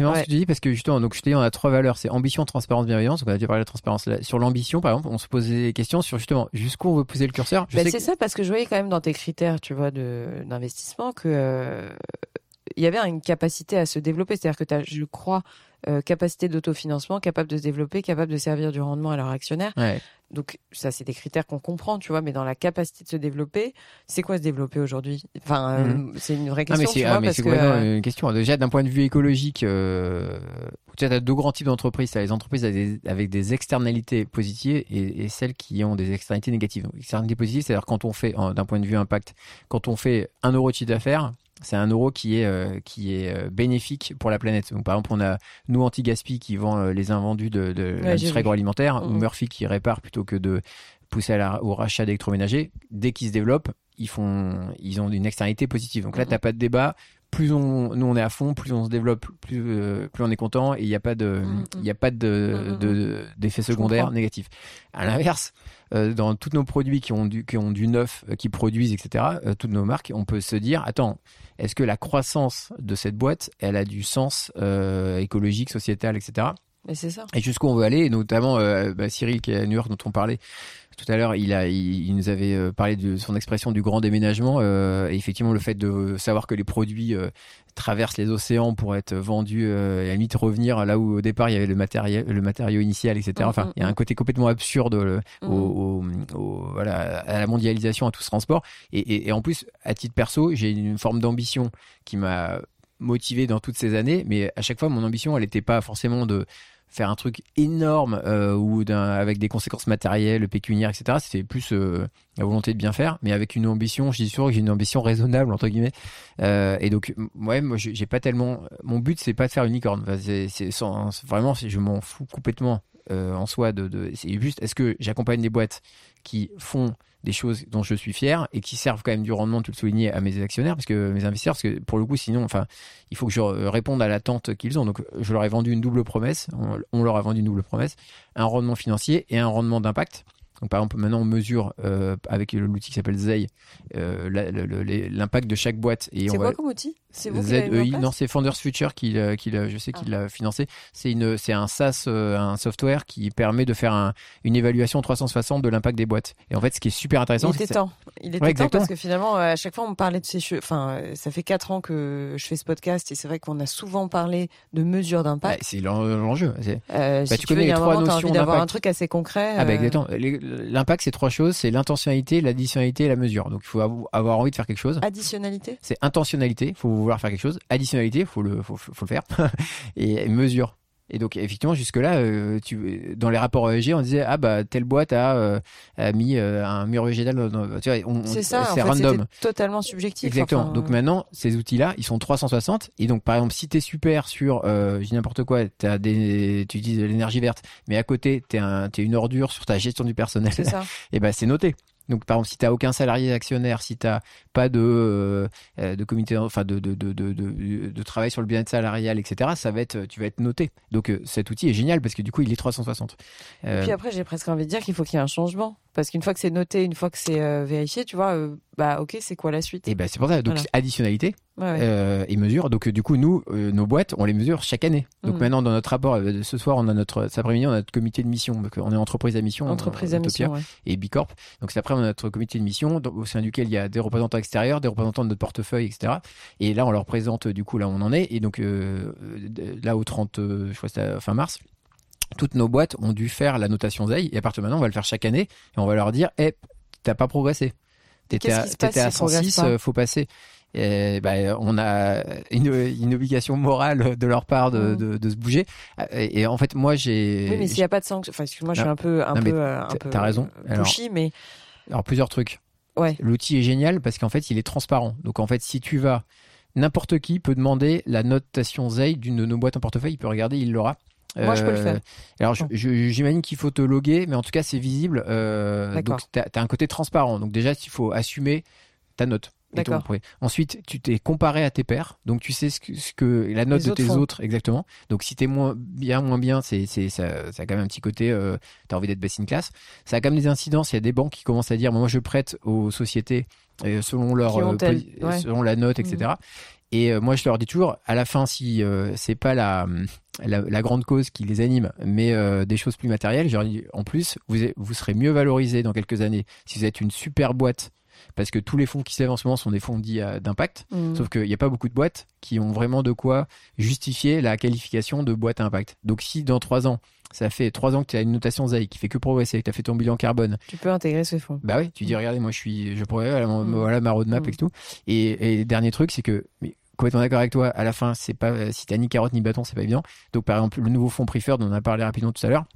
marrant Ouais. ce que tu dis parce que justement donc je t'ai dit on a trois valeurs c'est ambition transparence bienveillance donc on a déjà parlé de la transparence là. sur l'ambition par exemple on se posait des questions sur justement jusqu'où on veut poser le curseur Ben, c'est que- ça, parce que je voyais quand même dans tes critères, tu vois, d'investissement que il y avait une capacité à se développer. C'est-à-dire que tu as, je crois, euh, capacité d'autofinancement, capable de se développer, capable de servir du rendement à leurs actionnaires. Ouais. Donc ça, c'est des critères qu'on comprend, tu vois, mais dans la capacité de se développer, c'est quoi se développer aujourd'hui? Enfin, euh, c'est une vraie Ah, question, mais c'est ah, mais c'est que complètement euh, une question. Déjà, d'un point de vue écologique, euh, tu as deux grands types d'entreprises. Tu as les entreprises avec des, avec des externalités positives et, et celles qui ont des externalités négatives. Donc, externalités positives, c'est-à-dire quand on fait, d'un point de vue impact, quand on fait un euro de chiffre d'affaires, c'est un euro qui est euh, qui est euh, bénéfique pour la planète. Donc par exemple, on a nous Anti-Gaspi qui vend euh, les invendus de, de j'ai l'industrie agroalimentaire, ou Mhm. Murphy qui répare plutôt que de pousser à la- au rachat d'électroménagers. Dès qu'ils se développent, ils font ils ont une externalité positive. Donc là, Mhm. t'as pas de débat. Plus on nous on est à fond, plus on se développe, plus euh, plus on est content et il n'y a pas de il y a pas de Mhm. de- comprends. négatifs. À l'inverse, euh, dans tous nos produits qui ont du qui ont du neuf, euh, qui produisent etc. euh, toutes nos marques, on peut se dire attends, est-ce que la croissance de cette boîte, elle a du sens euh, écologique, sociétal, etc. mais c'est ça. Et jusqu'où on veut aller, et notamment bah, Cyril qui est à New York dont on parlait tout à l'heure, il a, il, il nous avait euh, parlé de son expression du grand déménagement euh, et effectivement le fait de savoir que les produits euh, traversent les océans pour être vendus euh, et à la limite revenir là où au départ il y avait le matériel, le matériau initial, etc. Mm, Enfin, mm, il y a un mm. côté complètement absurde au, au- au- voilà, à la mondialisation, à tout ce transport. Et, et, et en plus, à titre perso, j'ai une forme d'ambition qui m'a motivé dans toutes ces années, mais à chaque fois, mon ambition, elle n'était pas forcément de faire un truc énorme euh, ou avec des conséquences matérielles, pécuniaires, etc. C'était plus euh, la volonté de bien faire, mais avec une ambition, je dis souvent que j'ai une ambition raisonnable, entre guillemets. Euh, et donc, ouais, moi, j'ai pas tellement... Mon but, c'est pas de faire une licorne. C'est, vraiment, je m'en fous complètement en soi. De, de, c'est juste, est-ce que j'accompagne des boîtes qui font des choses dont je suis fier et qui servent quand même du rendement, tu le soulignais, à mes actionnaires, parce que mes investisseurs, parce que pour le coup, sinon, enfin, il faut que je réponde à l'attente qu'ils ont. Donc, je leur ai vendu une double promesse. On, on leur a vendu une double promesse, un rendement financier et un rendement d'impact. Donc, par exemple, maintenant, on mesure euh, avec l'outil qui s'appelle ZEI euh, l'impact de chaque boîte C'est quoi va comme outil? ZEI, place non, c'est Founders Future qui, je sais qu'il Ah. l'a financé. C'est une, c'est un SaaS, euh, un software qui permet de faire un- une évaluation 360 de l'impact des boîtes. Et en fait, ce qui est super intéressant, Il c'est était temps. Il était Ouais, temps parce que finalement, euh, à chaque fois, on parlait de ces cheveux. Enfin, euh, ça fait quatre ans que je fais ce podcast et c'est vrai qu'on a souvent parlé de mesures d'impact. c'est l'en- l'enjeu. Si Bah, tu connais veux, a les trois notions d'avoir un truc assez concret. Ah bah exactement. L'impact, c'est trois choses. C'est l'intentionnalité, l'additionnalité et la mesure. Donc, il faut avoir envie de faire quelque chose. Additionnalité? C'est intentionnalité, faut vouloir faire quelque chose. Additionnalité, faut le, faut, faut le faire. et, mesure. Et donc effectivement jusque là, tu, dans les rapports ESG, on disait ah bah telle boîte a, euh, a mis euh, un mur végétal. Dans, tu vois, C'est ça. C'est random. totalement subjectif. Exactement. enfin, Donc maintenant, ces outils-là, ils sont 360. Et donc, par exemple, si t'es super sur, euh, je dis n'importe quoi, des, tu utilises de l'énergie verte, mais à côté, t'es un, t'es une ordure sur ta gestion du personnel. C'est ça. et ben c'est noté. Donc par exemple, si t'as aucun salarié actionnaire, si t'as pas de euh, euh, de comité, enfin de de, de travail sur le bien-être salarial, etc. Ça va être, tu vas être noté. Donc euh, cet outil est génial parce que du coup, il est 360. Et Euh, puis après, j'ai presque envie de dire qu'il faut qu'il y ait un changement. Parce qu'une fois que c'est noté, une fois que c'est euh, vérifié, tu vois, euh, bah ok, c'est quoi la suite? Et ben c'est pour ça. Donc Voilà. additionnalité Ouais, ouais. euh, et mesure. Donc du coup, nous, nos boîtes, on les mesure chaque année. Donc Mm. maintenant, dans notre rapport, ce soir, on a notre, cet après-midi, on a notre comité de mission. Donc on est entreprise à mission, Entreprise à mission. ouais. et Bicorp. Donc c'est après on a notre comité de mission au sein duquel il y a des représentants extérieurs, des représentants de notre portefeuille, etc. Et là on leur présente du coup là où on en est. Et donc là au 30, euh, je crois que c'était à fin mars, toutes nos boîtes ont dû faire la notation ZEI. Et à partir de maintenant on va le faire chaque année et on va leur dire, eh, t'as pas progressé. T'étais à, qui se passe t'étais à s'ils progressent 106, pas euh, faut passer. Et bah, on a une, une obligation morale de leur part de, Mm. de, de se bouger. Et, et en fait, moi, j'ai. Oui, mais s'il n'y a pas de sanction, enfin, excuse-moi, je suis un peu, un Non, peu, euh, un peu raison. euh, Alors- mais Alors plusieurs trucs. Ouais. L'outil est génial parce qu'en fait il est transparent. Donc en fait si tu vas, n'importe qui peut demander la notation ZEI d'une de nos boîtes en portefeuille, il peut regarder, il l'aura. Moi, je peux le faire. Alors Bon. je- j'imagine qu'il faut te loguer, mais en tout cas c'est visible. Euh, donc t'as as un côté transparent. Donc déjà il faut assumer ta note. D'accord. Ensuite, tu t'es comparé à tes pairs, donc tu sais ce que, ce que la note de tes autres, exactement. Donc si t'es moins bien, moins bien, c'est ça, ça a quand même un petit côté. Euh, T'as envie d'être best in class. Ça a quand même des incidences. Il y a des banques qui commencent à dire, moi je prête aux sociétés euh, selon leur euh, selon la note, etc. Et euh, moi, je leur dis toujours, à la fin, si c'est pas la, la, grande cause qui les anime, mais des choses plus matérielles, je leur dis, en plus, vous, vous serez mieux valorisé dans quelques années. Si vous êtes une super boîte parce que tous les fonds qui se lèvent en ce moment sont des fonds dits euh, d'impact. Mm. Sauf qu'il n'y a pas beaucoup de boîtes qui ont vraiment de quoi justifier la qualification de boîte à impact. Donc si dans trois ans, ça fait trois ans que tu as une notation ZAI qui fait que progresser, que tu as fait ton bilan carbone. Tu peux intégrer ce fonds. Bah oui, tu dis, regardez, moi je suis, je pourrais, voilà, ma roadmap mm. et tout. Et, dernier truc, c'est que, mais, complètement d'accord avec toi, à la fin, c'est pas, si t'as ni carotte ni bâton, c'est pas évident. Donc par exemple, le nouveau fonds Preferred, dont on a parlé rapidement tout à l'heure,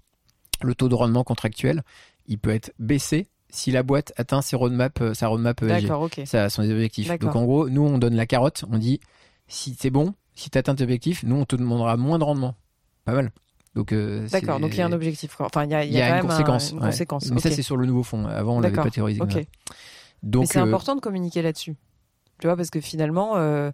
le taux de rendement contractuel, il peut être baissé si la boîte atteint ses roadmap, euh, sa roadmap ESG. D'accord, ok. Ça, son objectifs. Donc en gros, nous on donne la carotte, on dit si c'est bon, si tu atteins tes objectifs, nous on te demandera moins de rendement. Pas mal. Donc euh, d'accord, donc il y a un objectif. Enfin, il y a, y a, une, conséquence, une conséquence. Mais ça c'est sur le nouveau fond. Avant on l'avait pas théorisé. Ok. Donc c'est euh, important de communiquer là-dessus. Tu vois, parce que finalement, euh,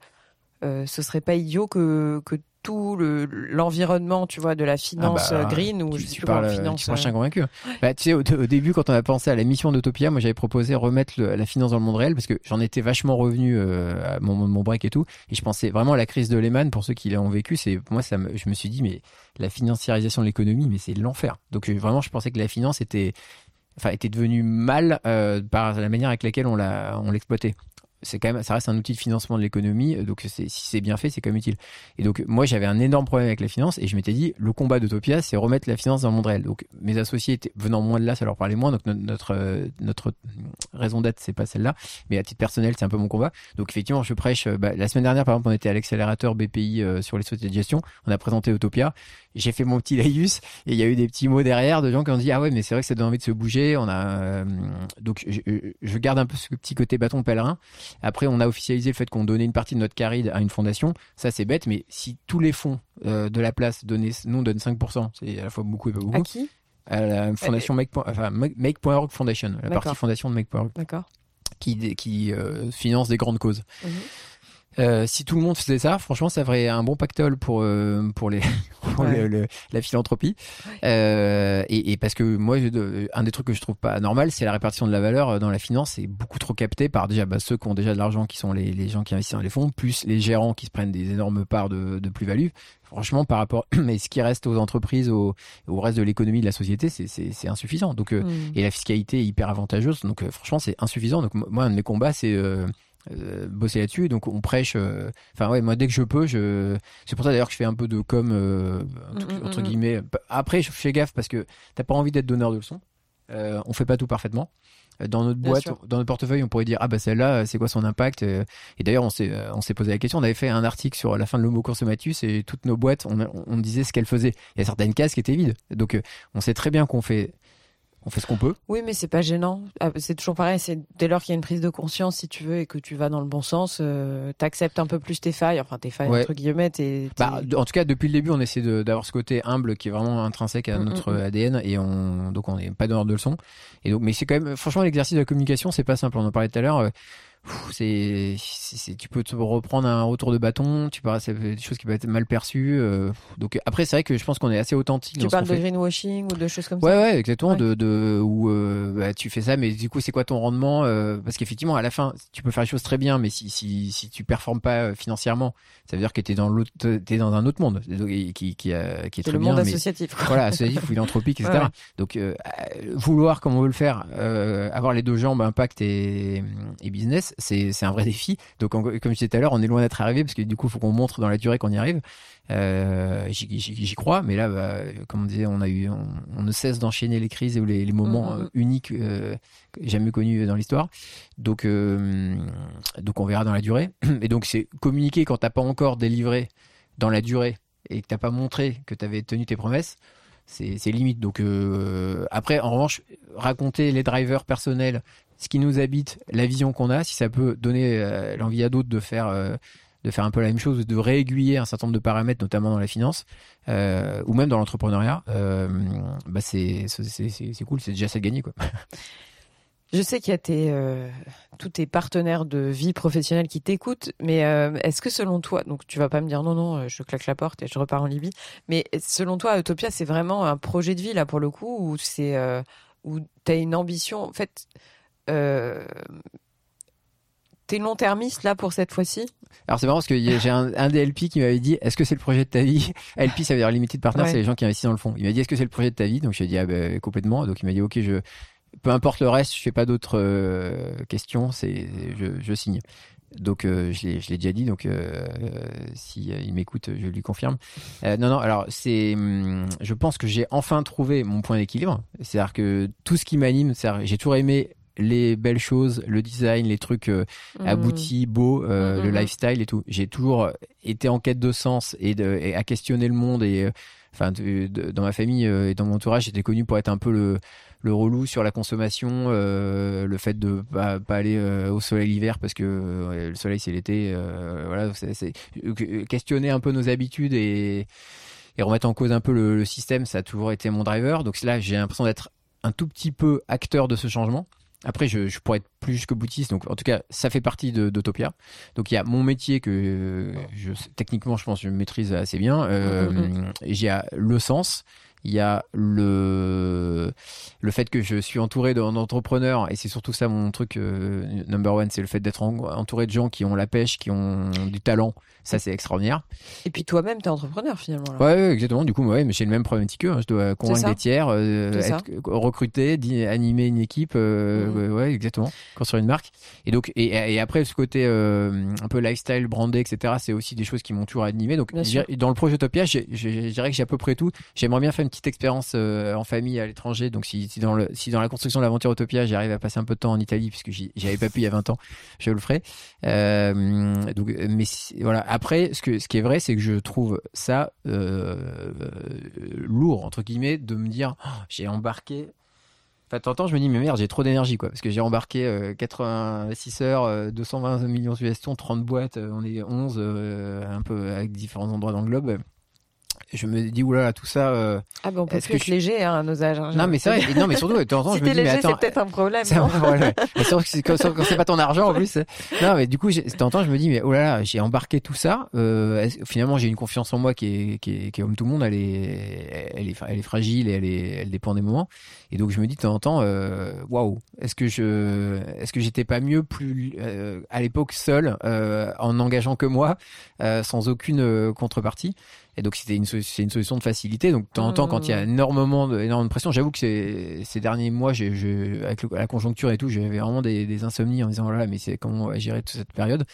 euh, ce serait pas idiot que, que tout l'environnement, tu vois, de la finance ah bah, green ou je sais pas finance. Tu euh, convaincu. Bah, tu sais, au, début, quand on a pensé à la mission d'Utopia, moi j'avais proposé remettre la finance dans le monde réel parce que j'en étais vachement revenu euh, à mon, mon break et tout, et je pensais vraiment à la crise de Lehman pour ceux qui l'ont vécu. C'est moi, ça, je me suis dit, mais la financiarisation de l'économie, mais c'est l'enfer. Donc vraiment, je pensais que la finance était enfin était devenue mal euh, par la manière avec laquelle on l'a on l'exploitait c'est quand même ça reste un outil de financement de l'économie donc si c'est bien fait c'est quand même utile. Et donc moi j'avais un énorme problème avec la finance et je m'étais dit le combat d'Utopia c'est remettre la finance dans le monde réel. Donc mes associés venant moins de là ça leur parlait moins donc notre notre, raison d'être c'est pas celle-là. Mais à titre personnel c'est un peu mon combat. Donc effectivement je prêche bah, la semaine dernière par exemple on était à l'accélérateur BPI euh, sur les sociétés de gestion. On a présenté Utopia j'ai fait mon petit laïus et il y a eu des petits mots derrière de gens qui ont dit ah ouais mais c'est vrai que ça donne envie de se bouger. On a euh, donc je, je, garde un peu ce petit côté bâton pèlerin après on a officialisé le fait qu'on donnait une partie de notre caride à une fondation. Ça c'est bête mais si tous les fonds euh, de la place donnaient nous on donne 5% c'est à la fois beaucoup et pas beaucoup. À qui? À la fondation Make, enfin, Make.org Foundation la partie fondation de Make.org d'accord. Qui, qui euh, finance des grandes causes. Mhm. Euh, si tout le monde faisait ça, franchement, ça ferait un bon pactole pour euh, pour les pour la philanthropie. Euh, et, et, parce que moi, un des trucs que je trouve pas normal, c'est la répartition de la valeur euh, dans la finance. C'est beaucoup trop capté par déjà bah, ceux qui ont déjà de l'argent, qui sont les, les gens qui investissent dans les fonds, plus les gérants qui se prennent des énormes parts de, de plus-value. Franchement, par rapport, mais ce qui reste aux entreprises, au, au reste de l'économie de la société, c'est insuffisant. Donc, euh, mm. et la fiscalité est hyper avantageuse. Donc, franchement, c'est insuffisant. Donc, moi, un de mes combats, c'est euh, bosser là-dessus. Donc on prêche. Euh, enfin ouais, moi dès que je peux, je. C'est pour ça d'ailleurs que je fais un peu de com euh, mm, mm, entre, mm, guillemets. Après, je fais gaffe parce que t'as pas envie d'être donneur de leçons. on fait pas tout parfaitement dans notre boîte, dans notre portefeuille, on pourrait dire ah bah celle-là, c'est quoi son impact Et d'ailleurs, on s'est on s'est posé la question. On avait fait un article sur la fin de l'homo consommatus et toutes nos boîtes, on, on disait ce qu'elles faisaient. Il y a certaines cases qui étaient vides. Donc on sait très bien qu'on fait on fait ce qu'on peut. Oui, mais c'est pas gênant. Ah, c'est toujours pareil. C'est dès lors qu'il y a une prise de conscience, si tu veux, et que tu vas dans le bon sens, euh, t'acceptes un peu plus tes failles, enfin tes failles entre guillemets. Bah, en tout cas, depuis le début, on essaie d'avoir ce côté humble qui est vraiment intrinsèque à mm, mm, notre mm. ADN, et on donc on n'est pas donneur de leçons. Et donc, mais c'est quand même, franchement, l'exercice de la communication, c'est pas simple. On en parlait tout à l'heure. Euh, c'est, tu peux te reprendre un retour de bâton, tu parles, c'est des choses qui peuvent être mal perçues. Euh, donc après, c'est vrai que je pense qu'on est assez authentique. Tu parles de greenwashing ou de choses comme ouais, ça. Ouais, exactement. De, de où euh, bah, tu fais ça, mais du coup, c'est quoi ton rendement euh, Parce qu'effectivement, à la fin, tu peux faire les choses très bien, mais si si si tu performes pas financièrement, ça veut dire que t'es dans l'autre, t'es dans un autre monde qui qui qui, a, qui est, très le bien. monde associatif. Voilà, associatif, philanthropique, etc. Donc vouloir comme on veut le faire, avoir les deux jambes, impact et, et business, c'est un vrai défi. Donc, comme je disais tout à l'heure, on est loin d'être arrivé parce que du coup, il faut qu'on montre dans la durée qu'on y arrive. Euh, J'y crois, mais là, bah, comme on disait, on a eu, on, ne cesse d'enchaîner les crises et les, les moments mm, mm, mm. euh, uniques euh, jamais connus dans l'histoire. Donc, donc, on verra dans la durée. Et donc, c'est communiquer quand t'as pas encore délivré dans la durée et que t'as pas montré que tu avais tenu tes promesses c'est limite. Donc euh, après, en revanche, raconter les drivers personnels ce qui nous habite, la vision qu'on a, si ça peut donner euh, l'envie à d'autres de faire euh, de faire un peu la même chose, de réaiguiller un certain nombre de paramètres, notamment dans la finance euh, ou même dans l'entrepreneuriat, bah c'est cool, c'est déjà ça de gagner quoi. Je sais qu'il y a tes, tous tes partenaires de vie professionnelle qui t'écoutent, mais est-ce que selon toi, donc tu vas pas me dire non, non, je claque la porte et je repars en Libye, mais selon toi, Utopia, c'est vraiment un projet de vie là pour le coup, ou c'est euh, où tu as une ambition, en fait, euh, t'es long-termiste là pour cette fois-ci? Alors c'est marrant parce que j'ai un, un des LP qui m'avait dit est-ce que c'est le projet de ta vie? LP ça veut dire limited partner, Ouais. c'est les gens qui investissent dans le fond. Il m'a dit est-ce que c'est le projet de ta vie? Donc j'ai dit ah ben complètement. Donc il m'a dit ok je peu importe le reste, je fais pas d'autres euh, questions, c'est je, je signe. Donc euh, je l'ai déjà dit donc euh, si il m'écoute je lui confirme. Non non alors c'est hum, je pense que j'ai enfin trouvé mon point d'équilibre. C'est-à-dire que tout ce qui m'anime, j'ai toujours aimé les belles choses, le design, les trucs euh, abouti, beau, euh, Mhm, le mhm. lifestyle et tout. J'ai toujours été en quête de sens et, de, et à questionner le monde et euh, enfin dans ma famille euh, et dans mon entourage, j'étais connu pour être un peu le le relou sur la consommation, euh, le fait de pas, pas aller euh, au soleil l'hiver parce que euh, le soleil c'est l'été, euh, voilà, c'est euh, questionner un peu nos habitudes et et remettre en cause un peu le, le système, ça a toujours été mon driver. Donc là, j'ai l'impression d'être un tout petit peu acteur de ce changement. Après, je, je pourrais être plus jusque boutiste. Donc, en tout cas, ça fait partie de- d'Utopia. Donc, il y a mon métier que je, techniquement, je pense, je maîtrise assez bien. Euh, Mhm, et J'ai euh, le sens. Il y a le le fait que je suis entouré d'en- d'entrepreneurs et c'est surtout ça mon truc euh, number one, c'est le fait d'être en- entouré de gens qui ont la pêche, qui ont du talent. Ça, c'est extraordinaire. Et puis toi-même, t'es entrepreneur finalement. là. Ouais, exactement. Du coup, ouais, mais j'ai le même problématique qu'eux. hein. Je dois convaincre des tiers, euh, être, recruter, animer une équipe. euh, Mhm. ouais, exactement. Construire une marque. Et donc, et, et après, ce côté euh, un peu lifestyle, brandé, etc. C'est aussi des choses qui m'ont toujours animé. Donc, dans le projet j'ai- je dirais que j'ai à peu près tout. J'aimerais bien faire une petite expérience euh, en famille à l'étranger. Donc, si, dans la construction de l'aventure Utopia, j'arrive à passer un peu de temps en Italie, puisque j'y avais pas pu il y a 20 ans, je le ferai. Euh, donc, mais voilà. Après, ce qui est vrai, c'est que je trouve ça euh, euh, lourd entre guillemets de me dire Oh, j'ai embarqué. Enfin, t'entends, je me dis mais merde, j'ai trop d'énergie quoi, parce que j'ai embarqué euh, 86 heures, euh, 220 millions de suggestions, 30 boîtes, euh, on est 11, euh, un peu avec différents endroits dans le globe. Je me dis oulala, tout ça. euh, Ah ben on peut Est-ce que je- léger hein, à nos âges. hein, Non mais c'est vrai. Non mais surtout, de temps en temps, Si je me dis mais léger, attends, c'est peut-être un problème. c'est problème. Mais c'est quand, quand pas ton argent en plus. Non, mais du coup, de temps en temps, je me dis, mais là, j'ai embarqué tout ça. Euh, finalement, j'ai une confiance en moi qui est, qui est, qui est comme tout le monde. Elle est, elle est, elle est fragile et elle est, elle dépend des moments. Et donc, je me dis de temps en temps, euh, waouh, est-ce que je, est-ce que j'étais pas mieux plus euh, à l'époque seul, euh, en engageant que moi, euh, sans aucune contrepartie? Et donc c'était une, c'est une solution de facilité. Donc de temps en temps, quand il y a énormément de, énormément de pression, j'avoue que ces, ces derniers mois, j'ai, avec le- la conjoncture et tout, j'avais vraiment des, des insomnies en disant voilà, mais c'est comment on va gérer toute cette période.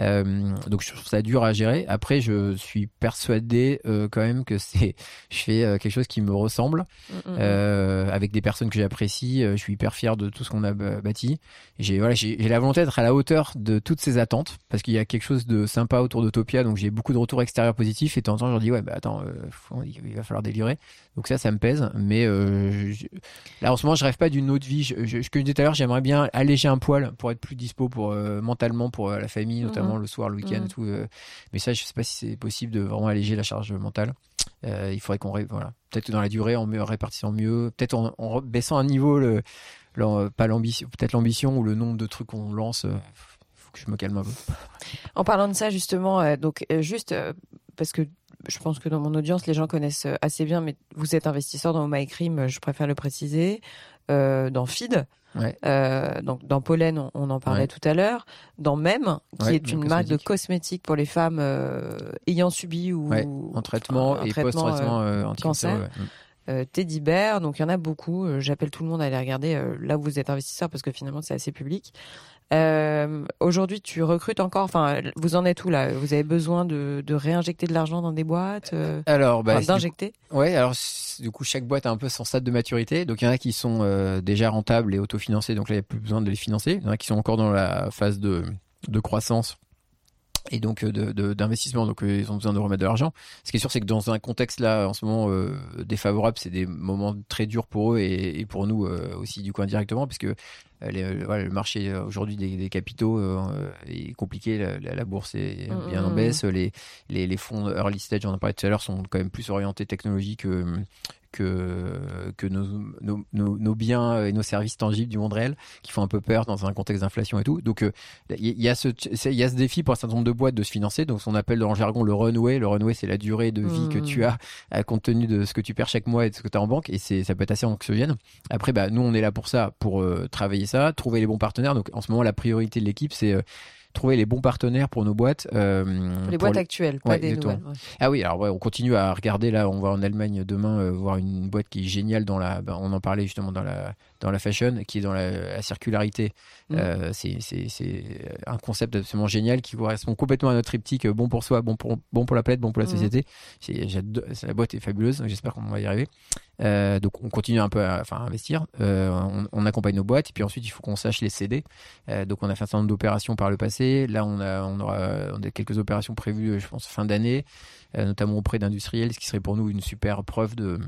Euh, donc je trouve ça dur à gérer. Après, je suis persuadé euh, quand même que c'est, je fais euh, quelque chose qui me ressemble Mm, mm, euh, avec des personnes que j'apprécie. Euh, Je suis hyper fier de tout ce qu'on a bâti. J'ai voilà, j'ai j'ai la volonté d'être à la hauteur de toutes ces attentes parce qu'il y a quelque chose de sympa autour d'Utopia. Donc j'ai beaucoup de retours extérieurs positifs et de temps en temps je leur dis ouais bah attends, euh, faut- il va falloir délivrer. Donc ça, ça me pèse. Mais euh, je- là en ce moment, je rêve pas d'une autre vie. Je, je, ce que je disais tout à l'heure, j'aimerais bien alléger un poil pour être plus dispo pour euh, mentalement pour euh, la famille, notamment le soir, le week-end Mhm. tout. mais ça, je sais pas si c'est possible de vraiment alléger la charge mentale. Il faudrait qu'on ré- voilà peut-être dans la durée en mieux répartissant mieux peut-être en, baissant un niveau le, le- pas l'ambition peut-être l'ambition ou le nombre de trucs qu'on lance euh, faut que je me calme un peu En parlant de ça, justement, donc juste parce que je pense que dans mon audience, les gens connaissent euh, assez bien, mais vous êtes investisseur dans euh, je préfère le préciser, euh, dans Feed, ouais euh, donc dans Pollen, on, on en parlait Ouais. tout à l'heure, dans Mem, qui Ouais, est une marque de cosmétique. cosmétiques pour les femmes euh, ayant subi ou en traitement un et traitement, post-traitement cancer. Teddy Bear, donc il y en a beaucoup. J'appelle tout le monde à aller regarder là où vous êtes investisseur parce que finalement c'est assez public. Euh, Aujourd'hui, tu recrutes encore. Enfin, vous en êtes où là? Vous avez besoin de, de réinjecter de l'argent dans des boîtes euh, alors bah, enfin, d'injecter? Ouais, alors du coup chaque boîte a un peu son stade de maturité. Donc il y en a qui sont euh, déjà rentables et autofinancés, donc là il n'y a plus besoin de les financer. Il y en a qui sont encore dans la phase de, de croissance et donc euh, d'investissement, donc euh, ils ont besoin de remettre de l'argent. Ce qui est sûr, c'est que dans un contexte là en ce moment euh, défavorable, c'est des moments très durs pour eux et, et pour nous euh, aussi du coup indirectement, puisque les- voilà, le marché aujourd'hui des, des capitaux euh, est compliqué, la, la- la bourse est Mm, bien en mm, baisse, les, les, les fonds early stage, on en parlait tout à l'heure, sont quand même plus orientés technologie que, que que nos, nos, nos, nos biens et nos services tangibles du monde réel qui font un peu peur dans un contexte d'inflation et tout. Donc il y a ce il y a ce défi pour un certain nombre de boîtes de se financer. Donc on appelle dans le jargon le runway. Le runway c'est la durée de vie que tu as à compte tenu de ce que tu perds chaque mois et de ce que tu as en banque et ça peut être assez anxiogène. Après bah nous on est là pour ça pour travailler ça, trouver les bons partenaires. Donc en ce moment la priorité de l'équipe c'est trouver les bons partenaires pour nos boîtes. Euh, les boîtes actuelles, pas des nouvelles. Ah oui, alors ouais, on continue à regarder là. On va en Allemagne demain euh, voir une boîte qui est géniale dans la. Ben, on en parlait justement dans la dans la fashion, qui est dans la, circularité. Mm. Euh, c'est un concept absolument génial qui correspond complètement à notre triptyque bon pour soi, bon pour bon pour la planète, bon pour la mm. société. La boîte est fabuleuse. J'espère qu'on va y arriver. Euh, donc on continue un peu à, enfin, investir. Euh, on, accompagne nos boîtes et puis ensuite il faut qu'on sache les céder. Euh, donc on a fait un certain nombre d'opérations par le passé. Là on a aura quelques opérations prévues, je pense fin d'année, notamment auprès d'industriels, ce qui serait pour nous une super preuve de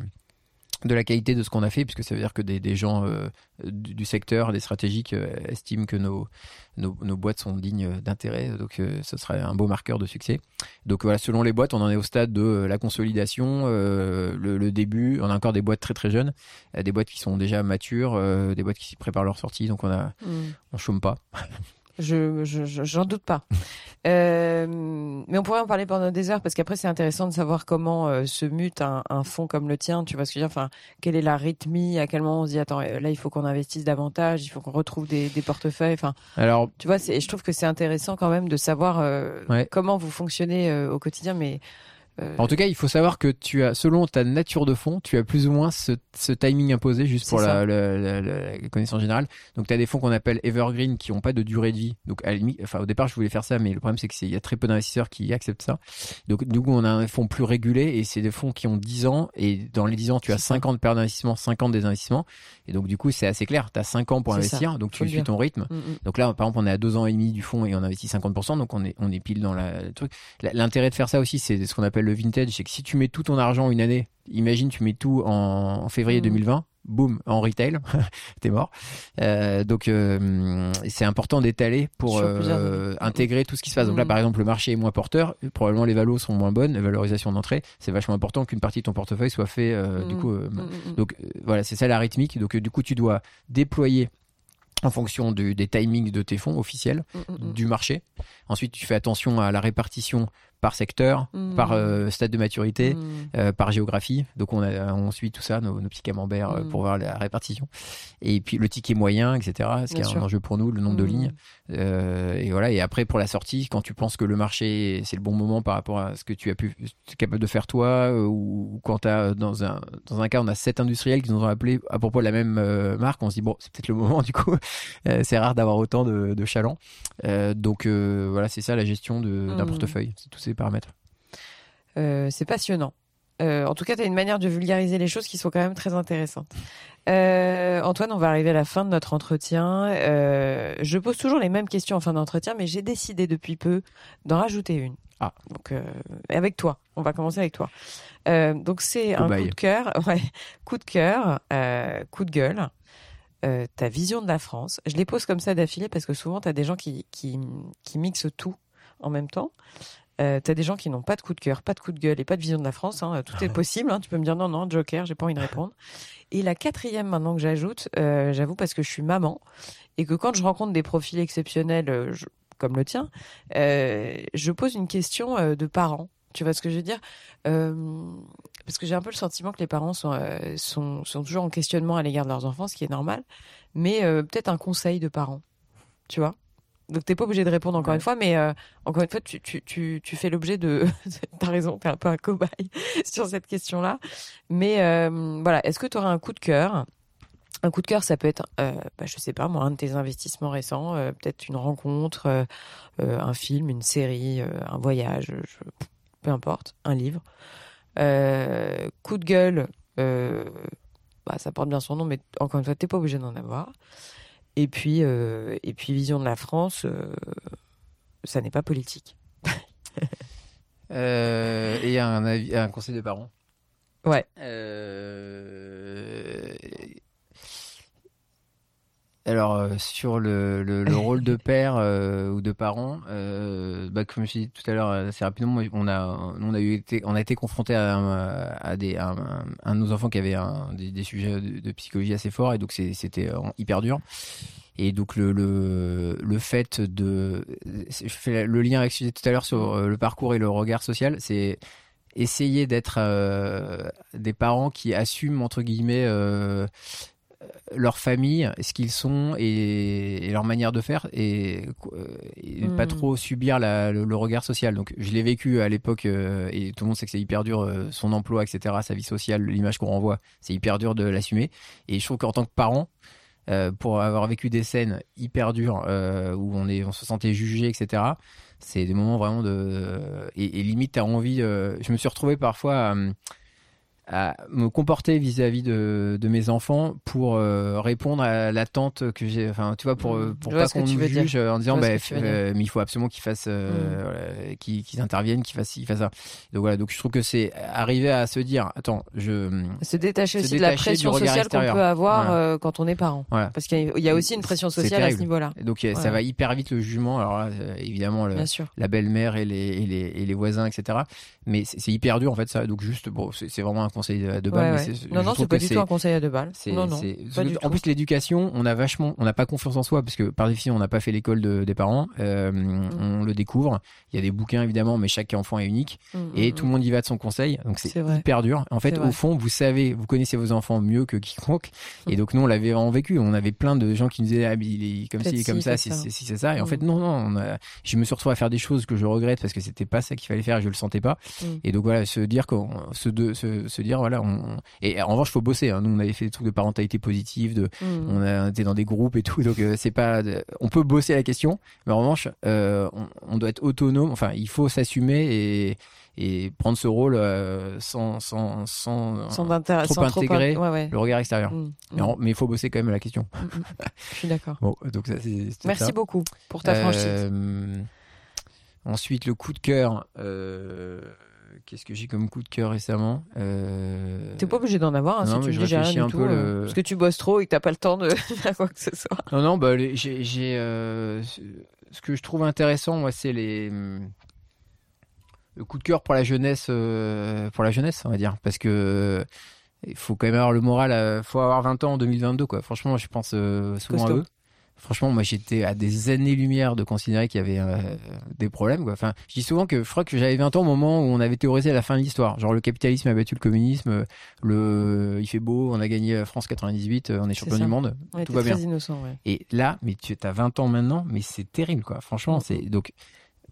de la qualité de ce qu'on a fait, puisque ça veut dire que des, des gens euh, du, secteur, des stratégiques, euh, estiment que nos, nos, nos, boîtes sont dignes d'intérêt. Donc, euh, ce serait un beau marqueur de succès. Donc, voilà, selon les boîtes, on en est au stade de la consolidation, le, le, début. On a encore des boîtes très très jeunes, des boîtes qui sont déjà matures, des boîtes qui préparent leur sortie. Donc, on a, mm. on chôme pas. Je, j'en doute pas. Euh, mais on pourrait en parler pendant des heures parce qu'après c'est intéressant de savoir comment euh, se mute un, un fonds comme le tien. Tu vois ce que je veux dire? Enfin, quelle est la rythmie? À quel moment on se dit attends là il faut qu'on investisse davantage, il faut qu'on retrouve des, des portefeuilles? Enfin, alors tu vois, c'est, je trouve que c'est intéressant quand même de savoir euh, comment vous fonctionnez euh, au quotidien, mais euh, en tout cas, il faut savoir que tu as, selon ta nature de fond, tu as plus ou moins ce, ce timing imposé, juste pour la, la, la, connaissance générale. Donc, tu as des fonds qu'on appelle evergreen qui n'ont pas de durée de vie. Donc, à limite, enfin, au départ, je voulais faire ça, mais le problème, c'est qu'il y a très peu d'investisseurs qui acceptent ça. Donc, du coup, on a un fonds plus régulé et c'est des fonds qui ont 10 ans et dans les 10 ans, tu as 50 de d'investissement, 50 des investissements. Et donc, du coup, c'est assez clair. Tu as 5 ans pour investir, donc tu suis ton rythme. Mm, mm. Donc là, par exemple, on est à 2 ans et demi du fonds et on investit 50%, donc on est, on est pile dans la, le truc. L'intérêt de faire ça aussi, c'est ce qu'on appelle le vintage, c'est que si tu mets tout ton argent une année, imagine tu mets tout en, février 2020, mmh. boum, en retail, t'es mort. Euh, donc euh, c'est important d'étaler pour euh, intégrer tout ce qui se passe. Donc là, mmh. par exemple, le marché est moins porteur, probablement les valos sont moins bonnes, la valorisation d'entrée, c'est vachement important qu'une partie de ton portefeuille soit fait. Du mmh. coup, donc voilà, c'est ça la rythmique. Donc du coup, tu dois déployer en fonction des timings de tes fonds officiels, du marché. Ensuite, tu fais attention à la répartition par secteur, hmm. par euh, stade de maturité, hmm. euh, par géographie. Donc on, a, on suit tout ça, nos, nos petits camemberts euh, pour voir la répartition. Et puis le ticket moyen, etc. Ce qui est un enjeu pour nous, le nombre de lignes. Et voilà. Et après pour la sortie, quand tu penses que le marché c'est le bon moment par rapport à ce que tu as pu es capable de faire toi, ou quand as, dans un dans un cas on a sept industriels qui nous ont appelé à propos de la même marque, on se dit bon c'est peut-être le moment du coup. c'est rare d'avoir autant de, de chalands. donc voilà c'est ça la gestion d'un portefeuille. C'est tout paramètres euh, C'est passionnant. Euh, en tout cas, tu as une manière de vulgariser les choses qui sont quand même très intéressantes. Euh, Antoine, on va arriver à la fin de notre entretien. je pose toujours les mêmes questions en fin d'entretien, mais j'ai décidé depuis peu d'en rajouter une. Ah. Donc, avec toi. On va commencer avec toi. donc, c'est un coup de cœur. Ouais, coup de cœur, coup de gueule. ta vision de la France. Je les pose comme ça d'affilée parce que souvent, tu as des gens qui, qui, qui mixent tout en même temps. Euh, t'as des gens qui n'ont pas de coup de cœur, pas de coup de gueule et pas de vision de la France. Hein. Tout est possible. Hein. Tu peux me dire non, non, Joker, j'ai pas envie de répondre. Et la quatrième maintenant que j'ajoute, euh, j'avoue parce que je suis maman et que quand je rencontre des profils exceptionnels euh, comme le tien, euh, je pose une question de parents. Tu vois ce que je veux dire? Parce que j'ai un peu le sentiment que les parents sont, sont, sont toujours en questionnement à l'égard de leurs enfants, ce qui est normal. Mais peut-être un conseil de parents. Tu vois? Donc t'es pas obligé de répondre encore une fois, mais euh, encore une fois, tu, tu, tu, tu fais l'objet de. T'as raison, t'es un peu un cobaye sur cette question-là. Mais euh, voilà, est-ce que tu auras un coup de cœur? Un coup de cœur, ça peut être, euh, bah, je sais pas, moi, un de tes investissements récents, euh, peut-être une rencontre, un film, une série, un voyage, je, peu importe, un livre. coup de gueule, bah, ça porte bien son nom, mais encore une fois, t'es pas obligé d'en avoir. Et puis, euh, et puis vision de la France, euh, ça n'est pas politique. euh, et un, avis, un conseil de parents. Ouais. Alors euh, sur le, le, le rôle de père euh, ou de parent, euh, bah, comme je dit tout à l'heure assez rapidement, on a on a eu été on a été confronté à, à des à un, un, de nos enfants qui avait un, des, des, sujets de, de, psychologie assez forts et donc c'était hyper dur. Et donc le le, le fait de je fais le lien avec ce que je disais tout à l'heure sur le parcours et le regard social, c'est essayer d'être des parents qui assument entre guillemets leur famille, ce qu'ils sont et, leur manière de faire et, et pas hmm. trop subir la, le, regard social. Donc je l'ai vécu à l'époque euh, et tout le monde sait que c'est hyper dur, euh, son emploi, etc., sa vie sociale, l'image qu'on renvoie, c'est hyper dur de l'assumer. Et je trouve qu'en tant que parent, euh, pour avoir vécu des scènes hyper dures euh, où on est, on se sentait jugé, etc. C'est des moments vraiment de et, et limite t'as envie. Euh, je me suis retrouvé parfois à me comporter vis-à-vis de, de, mes enfants pour euh, répondre à l'attente que j'ai enfin tu vois pour mmh. pour pas qu'on nous juge dire. en disant bah, euh, mais il faut absolument qu'ils fassent euh, mmh. voilà, qu'ils qu interviennent qu'ils fassent qu'ils fassent ça. Donc voilà donc je trouve que c'est arriver à se dire attends je se détacher se aussi détacher de la pression sociale qu'on peut avoir voilà. Euh, quand on est parent. Voilà. parce qu'il y a aussi une pression sociale à ce niveau-là. Donc ça va hyper vite le jugement. Alors là, évidemment le, la belle-mère et les, et les et les voisins etc mais c'est hyper dur en fait ça. Donc juste bon c'est vraiment un conseil de balle. Ouais, ouais. Non, non, c'est pas du tout un conseil à deux balles. Non, non, en plus, l'éducation, on a vachement, on n'a pas confiance en soi parce que par définition, on n'a pas fait l'école de, des parents. Euh, mm. On le découvre. Il y a des bouquins évidemment, mais chaque enfant est unique mm, et mm, tout le monde y va de son conseil. Donc c'est hyper dur. En fait, au fond, vous savez, vous connaissez vos enfants mieux que quiconque. Et donc nous, on l'avait en vécu. On avait plein de gens qui nous disaient, ah, il est comme ci, comme ça, si c'est ça. Et en fait, non, non. A... Je me suis retrouvé à faire des choses que je regrette parce que c'était pas ça qu'il fallait faire. Et je le sentais pas. Et donc voilà, se dire qu'on, se, de, se, se dire voilà, on, et en revanche, faut bosser. Hein. Nous, on avait fait des trucs de parentalité positive, de, mmh. on a été dans des groupes et tout. Donc, euh, c'est pas, on peut bosser la question, mais en revanche, euh, on, on, doit être autonome. Enfin, il faut s'assumer et, et prendre ce rôle euh, sans, sans, sans, sans trop intégrer trop, ouais, ouais. le regard extérieur. Mmh. Mais, il faut bosser quand même la question. Mmh. Je suis d'accord. bon, donc ça, c'est. Merci ça. beaucoup pour ta franchise. Ensuite, le coup de cœur. Euh, Qu'est-ce que j'ai comme coup de cœur récemment euh... T'es pas obligé d'en avoir hein, non, si tu me dis rien du tout. Le... Parce que tu bosses trop et que t'as pas le temps de faire quoi que ce soit. Non, non, bah, j'ai. Euh... Ce que je trouve intéressant, moi, c'est les. Le coup de cœur pour la jeunesse, euh... pour la jeunesse, on va dire. Parce que. Il faut quand même avoir le moral, il faut avoir 20 ans en 2022, quoi. Franchement, je pense euh, souvent Costo. à eux. Franchement, moi, j'étais à des années-lumière de considérer qu'il y avait euh, des problèmes. Quoi. Enfin, je dis souvent que je crois que j'avais 20 ans au moment où on avait théorisé la fin de l'histoire. Genre, le capitalisme a battu le communisme, le, il fait beau, on a gagné France 98, on est champion du monde, on tout va très bien. Innocent, ouais. Et là, mais tu as 20 ans maintenant, mais c'est terrible, quoi. Franchement, c'est donc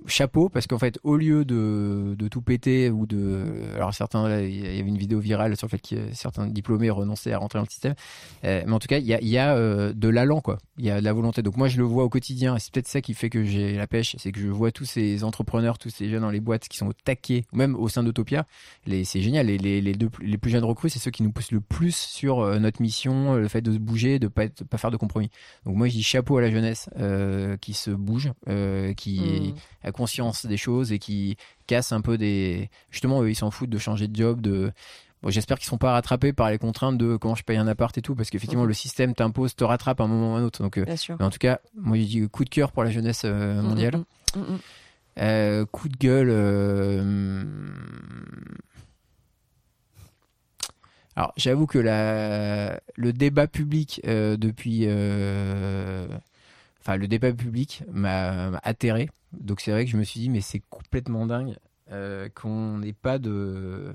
chapeau parce qu'en fait au lieu de, tout péter ou de alors certains il y avait une vidéo virale sur le fait que certains diplômés renonçaient à rentrer dans le système. Euh, mais en tout cas il y a, y a euh, de l'allant quoi. Il y a de la volonté. Donc moi je le vois au quotidien c'est peut-être ça qui fait que j'ai la pêche c'est que je vois tous ces entrepreneurs tous ces jeunes dans les boîtes qui sont au taquet même au sein d'Utopia c'est génial. Les, les, deux les plus jeunes recrues c'est ceux qui nous poussent le plus sur euh, notre mission le fait de se bouger de pas pas faire de compromis. Donc moi je dis chapeau à la jeunesse qui se bouge qui mmh. A conscience des choses et qui casse un peu des justement eux ils s'en foutent de changer de job de Bon, j'espère qu'ils sont pas rattrapés par les contraintes de comment je paye un appart et tout, parce qu'effectivement mmh. le système t'impose, te rattrape à un moment ou à un autre. Donc, euh, mais en tout cas, moi je dis coup de cœur pour la jeunesse euh, mondiale. Mmh, mmh, euh, coup de gueule. Euh... Alors, j'avoue que la, le débat public depuis, le débat public m'a atterré. Donc, c'est vrai que je me suis dit, mais c'est complètement dingue euh, qu'on n'ait pas de,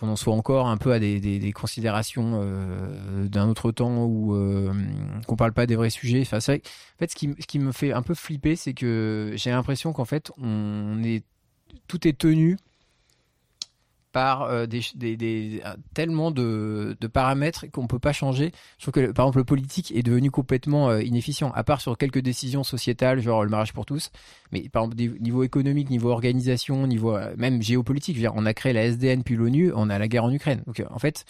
qu'on en soit encore un peu à des, considérations euh, d'un autre temps ou euh, qu'on parle pas des vrais sujets. Enfin, c'est vrai. En fait, ce qui, ce qui me fait un peu flipper, c'est que j'ai l'impression qu'en fait, on est tout est tenu par euh, des, des, des, tellement de, de paramètres qu'on peut pas changer. Je trouve que par exemple le politique est devenu complètement euh, inefficient, à part sur quelques décisions sociétales, genre le mariage pour tous. Mais par exemple niveau économique, niveau organisation, niveau euh, même géopolitique, je veux dire, on a créé la SDN puis l'ONU, on a la guerre en Ukraine. Donc en fait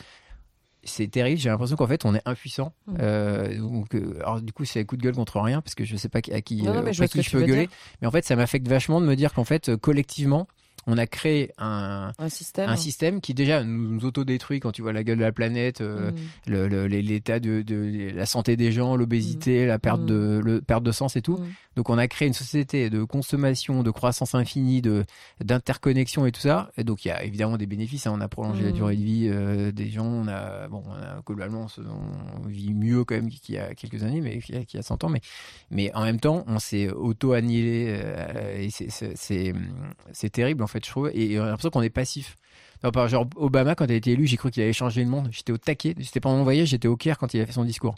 c'est terrible. J'ai l'impression qu'en fait, on est impuissant. Mmh. Euh, donc, alors du coup, c'est un coup de gueule contre rien parce que je sais pas à qui, non, non, à qui je peux gueuler. dire. Mais en fait, ça m'affecte vachement de me dire qu'en fait, collectivement, on a créé un, un système, un système qui déjà nous, autodétruit quand tu vois la gueule de la planète, euh, mm. l'état de, de, la santé des gens, l'obésité, mm. la perte de mm. le, perte de sens et tout. Donc on a créé une société de consommation, de croissance infinie, de d'interconnexion et tout ça. Et donc il y a évidemment des bénéfices. Hein. On a prolongé la durée de vie euh, des gens. On a bon, on a, globalement on vit mieux quand même qu'il y a quelques années, mais qu'il y, a 100 ans. Mais mais en même temps, on s'est auto annihilé euh, et c'est c'est terrible en fait, je trouve. Et on a l'impression qu'on est passif. genre Obama, quand il a été élu, j'ai cru qu'il allait changer le monde. J'étais au taquet. C'était pendant mon voyage, j'étais au Caire quand il a fait son discours.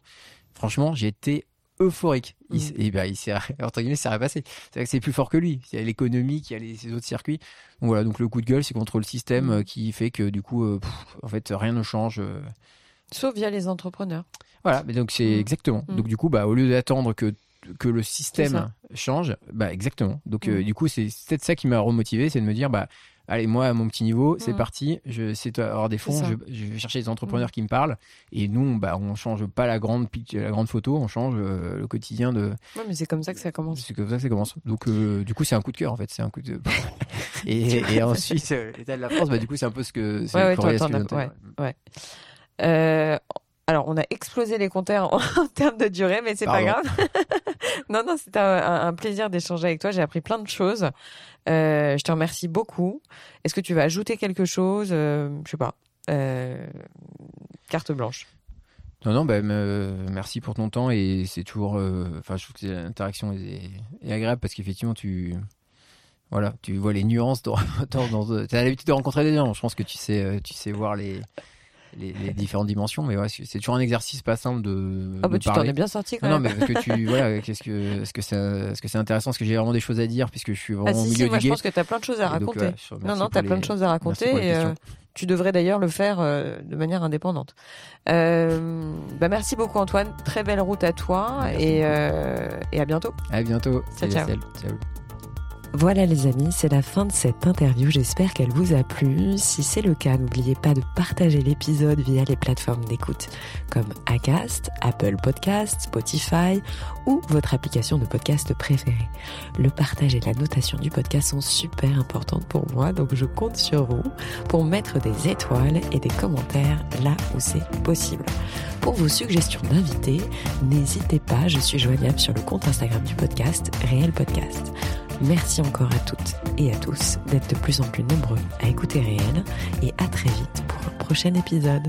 Franchement, été euphorique. Il, mm. et ben, il s'est, entre guillemets, ça passé. C'est c'est plus fort que lui. Il y a l'économie, qui a les, autres circuits. Donc voilà, donc le coup de gueule, c'est contre le système mm. euh, qui fait que du coup, euh, en fait, rien ne change. Euh. Sauf via les entrepreneurs. Voilà, mais donc c'est mm. exactement. Donc du coup, bah, au lieu d'attendre que que le système change, bah exactement. Donc du coup, c'est peut-être ça qui m'a remotivé, c'est de me dire bah allez, moi, à mon petit niveau, c'est mm. parti. Je sais avoir des fonds. Je, vais chercher des entrepreneurs mm. qui me parlent. Et nous, bah, on change pas la grande, la grande photo, on change euh, le quotidien de. Ouais, mais c'est comme ça que ça commence. C'est comme ça que ça commence. Donc, euh, du coup, c'est un coup de cœur, en fait. C'est un coup de. et, et, ensuite, euh, l'état de la France, bah, du coup, c'est un peu ce que. Ouais, ouais, toi, ouais, ouais. Euh, alors, on a explosé les compteurs en, termes de durée, mais c'est pas grave. non, non, c'était un, plaisir d'échanger avec toi. J'ai appris plein de choses. Euh, je te remercie beaucoup. Est-ce que tu vas ajouter quelque chose? Euh, Je sais pas. Euh, carte blanche. Non, non, bah, merci pour ton temps et c'est toujours. Enfin, je trouve que l'interaction est, agréable parce qu'effectivement, tu. Voilà, tu vois les nuances. Tu as l'habitude de rencontrer des gens. Je pense que tu sais, tu sais voir les, les, différentes dimensions. Mais ouais, c'est toujours un exercice pas simple de. Ah bah tu t'en es bien sorti quand même. Non, mais parce que tu voilà, qu'est-ce que est-ce que c'est c'est intéressant, est-ce que j'ai vraiment des choses à dire? Puisque je suis vraiment ah, au milieu si, moi, Je pense que tu as plein de choses à raconter. non, non, tu as plein de choses à raconter. Et, euh, tu devrais d'ailleurs le faire euh, de manière indépendante. Euh, bah merci beaucoup Antoine, très belle route à toi et, et à bientôt. À bientôt. ciao. ciao. Voilà les amis, c'est la fin de cette interview, j'espère qu'elle vous a plu. Si c'est le cas, n'oubliez pas de partager l'épisode via les plateformes d'écoute comme Acast, Apple Podcast, Spotify ou votre application de podcast préférée. Le partage et la notation du podcast sont super importantes pour moi, donc je compte sur vous pour mettre des étoiles et des commentaires là où c'est possible. Pour vos suggestions d'invités, n'hésitez pas, je suis joignable sur le compte Instagram du podcast, Réel Podcast. Merci encore à toutes et à tous d'être de plus en plus nombreux à écouter Réel et à très vite pour un prochain épisode.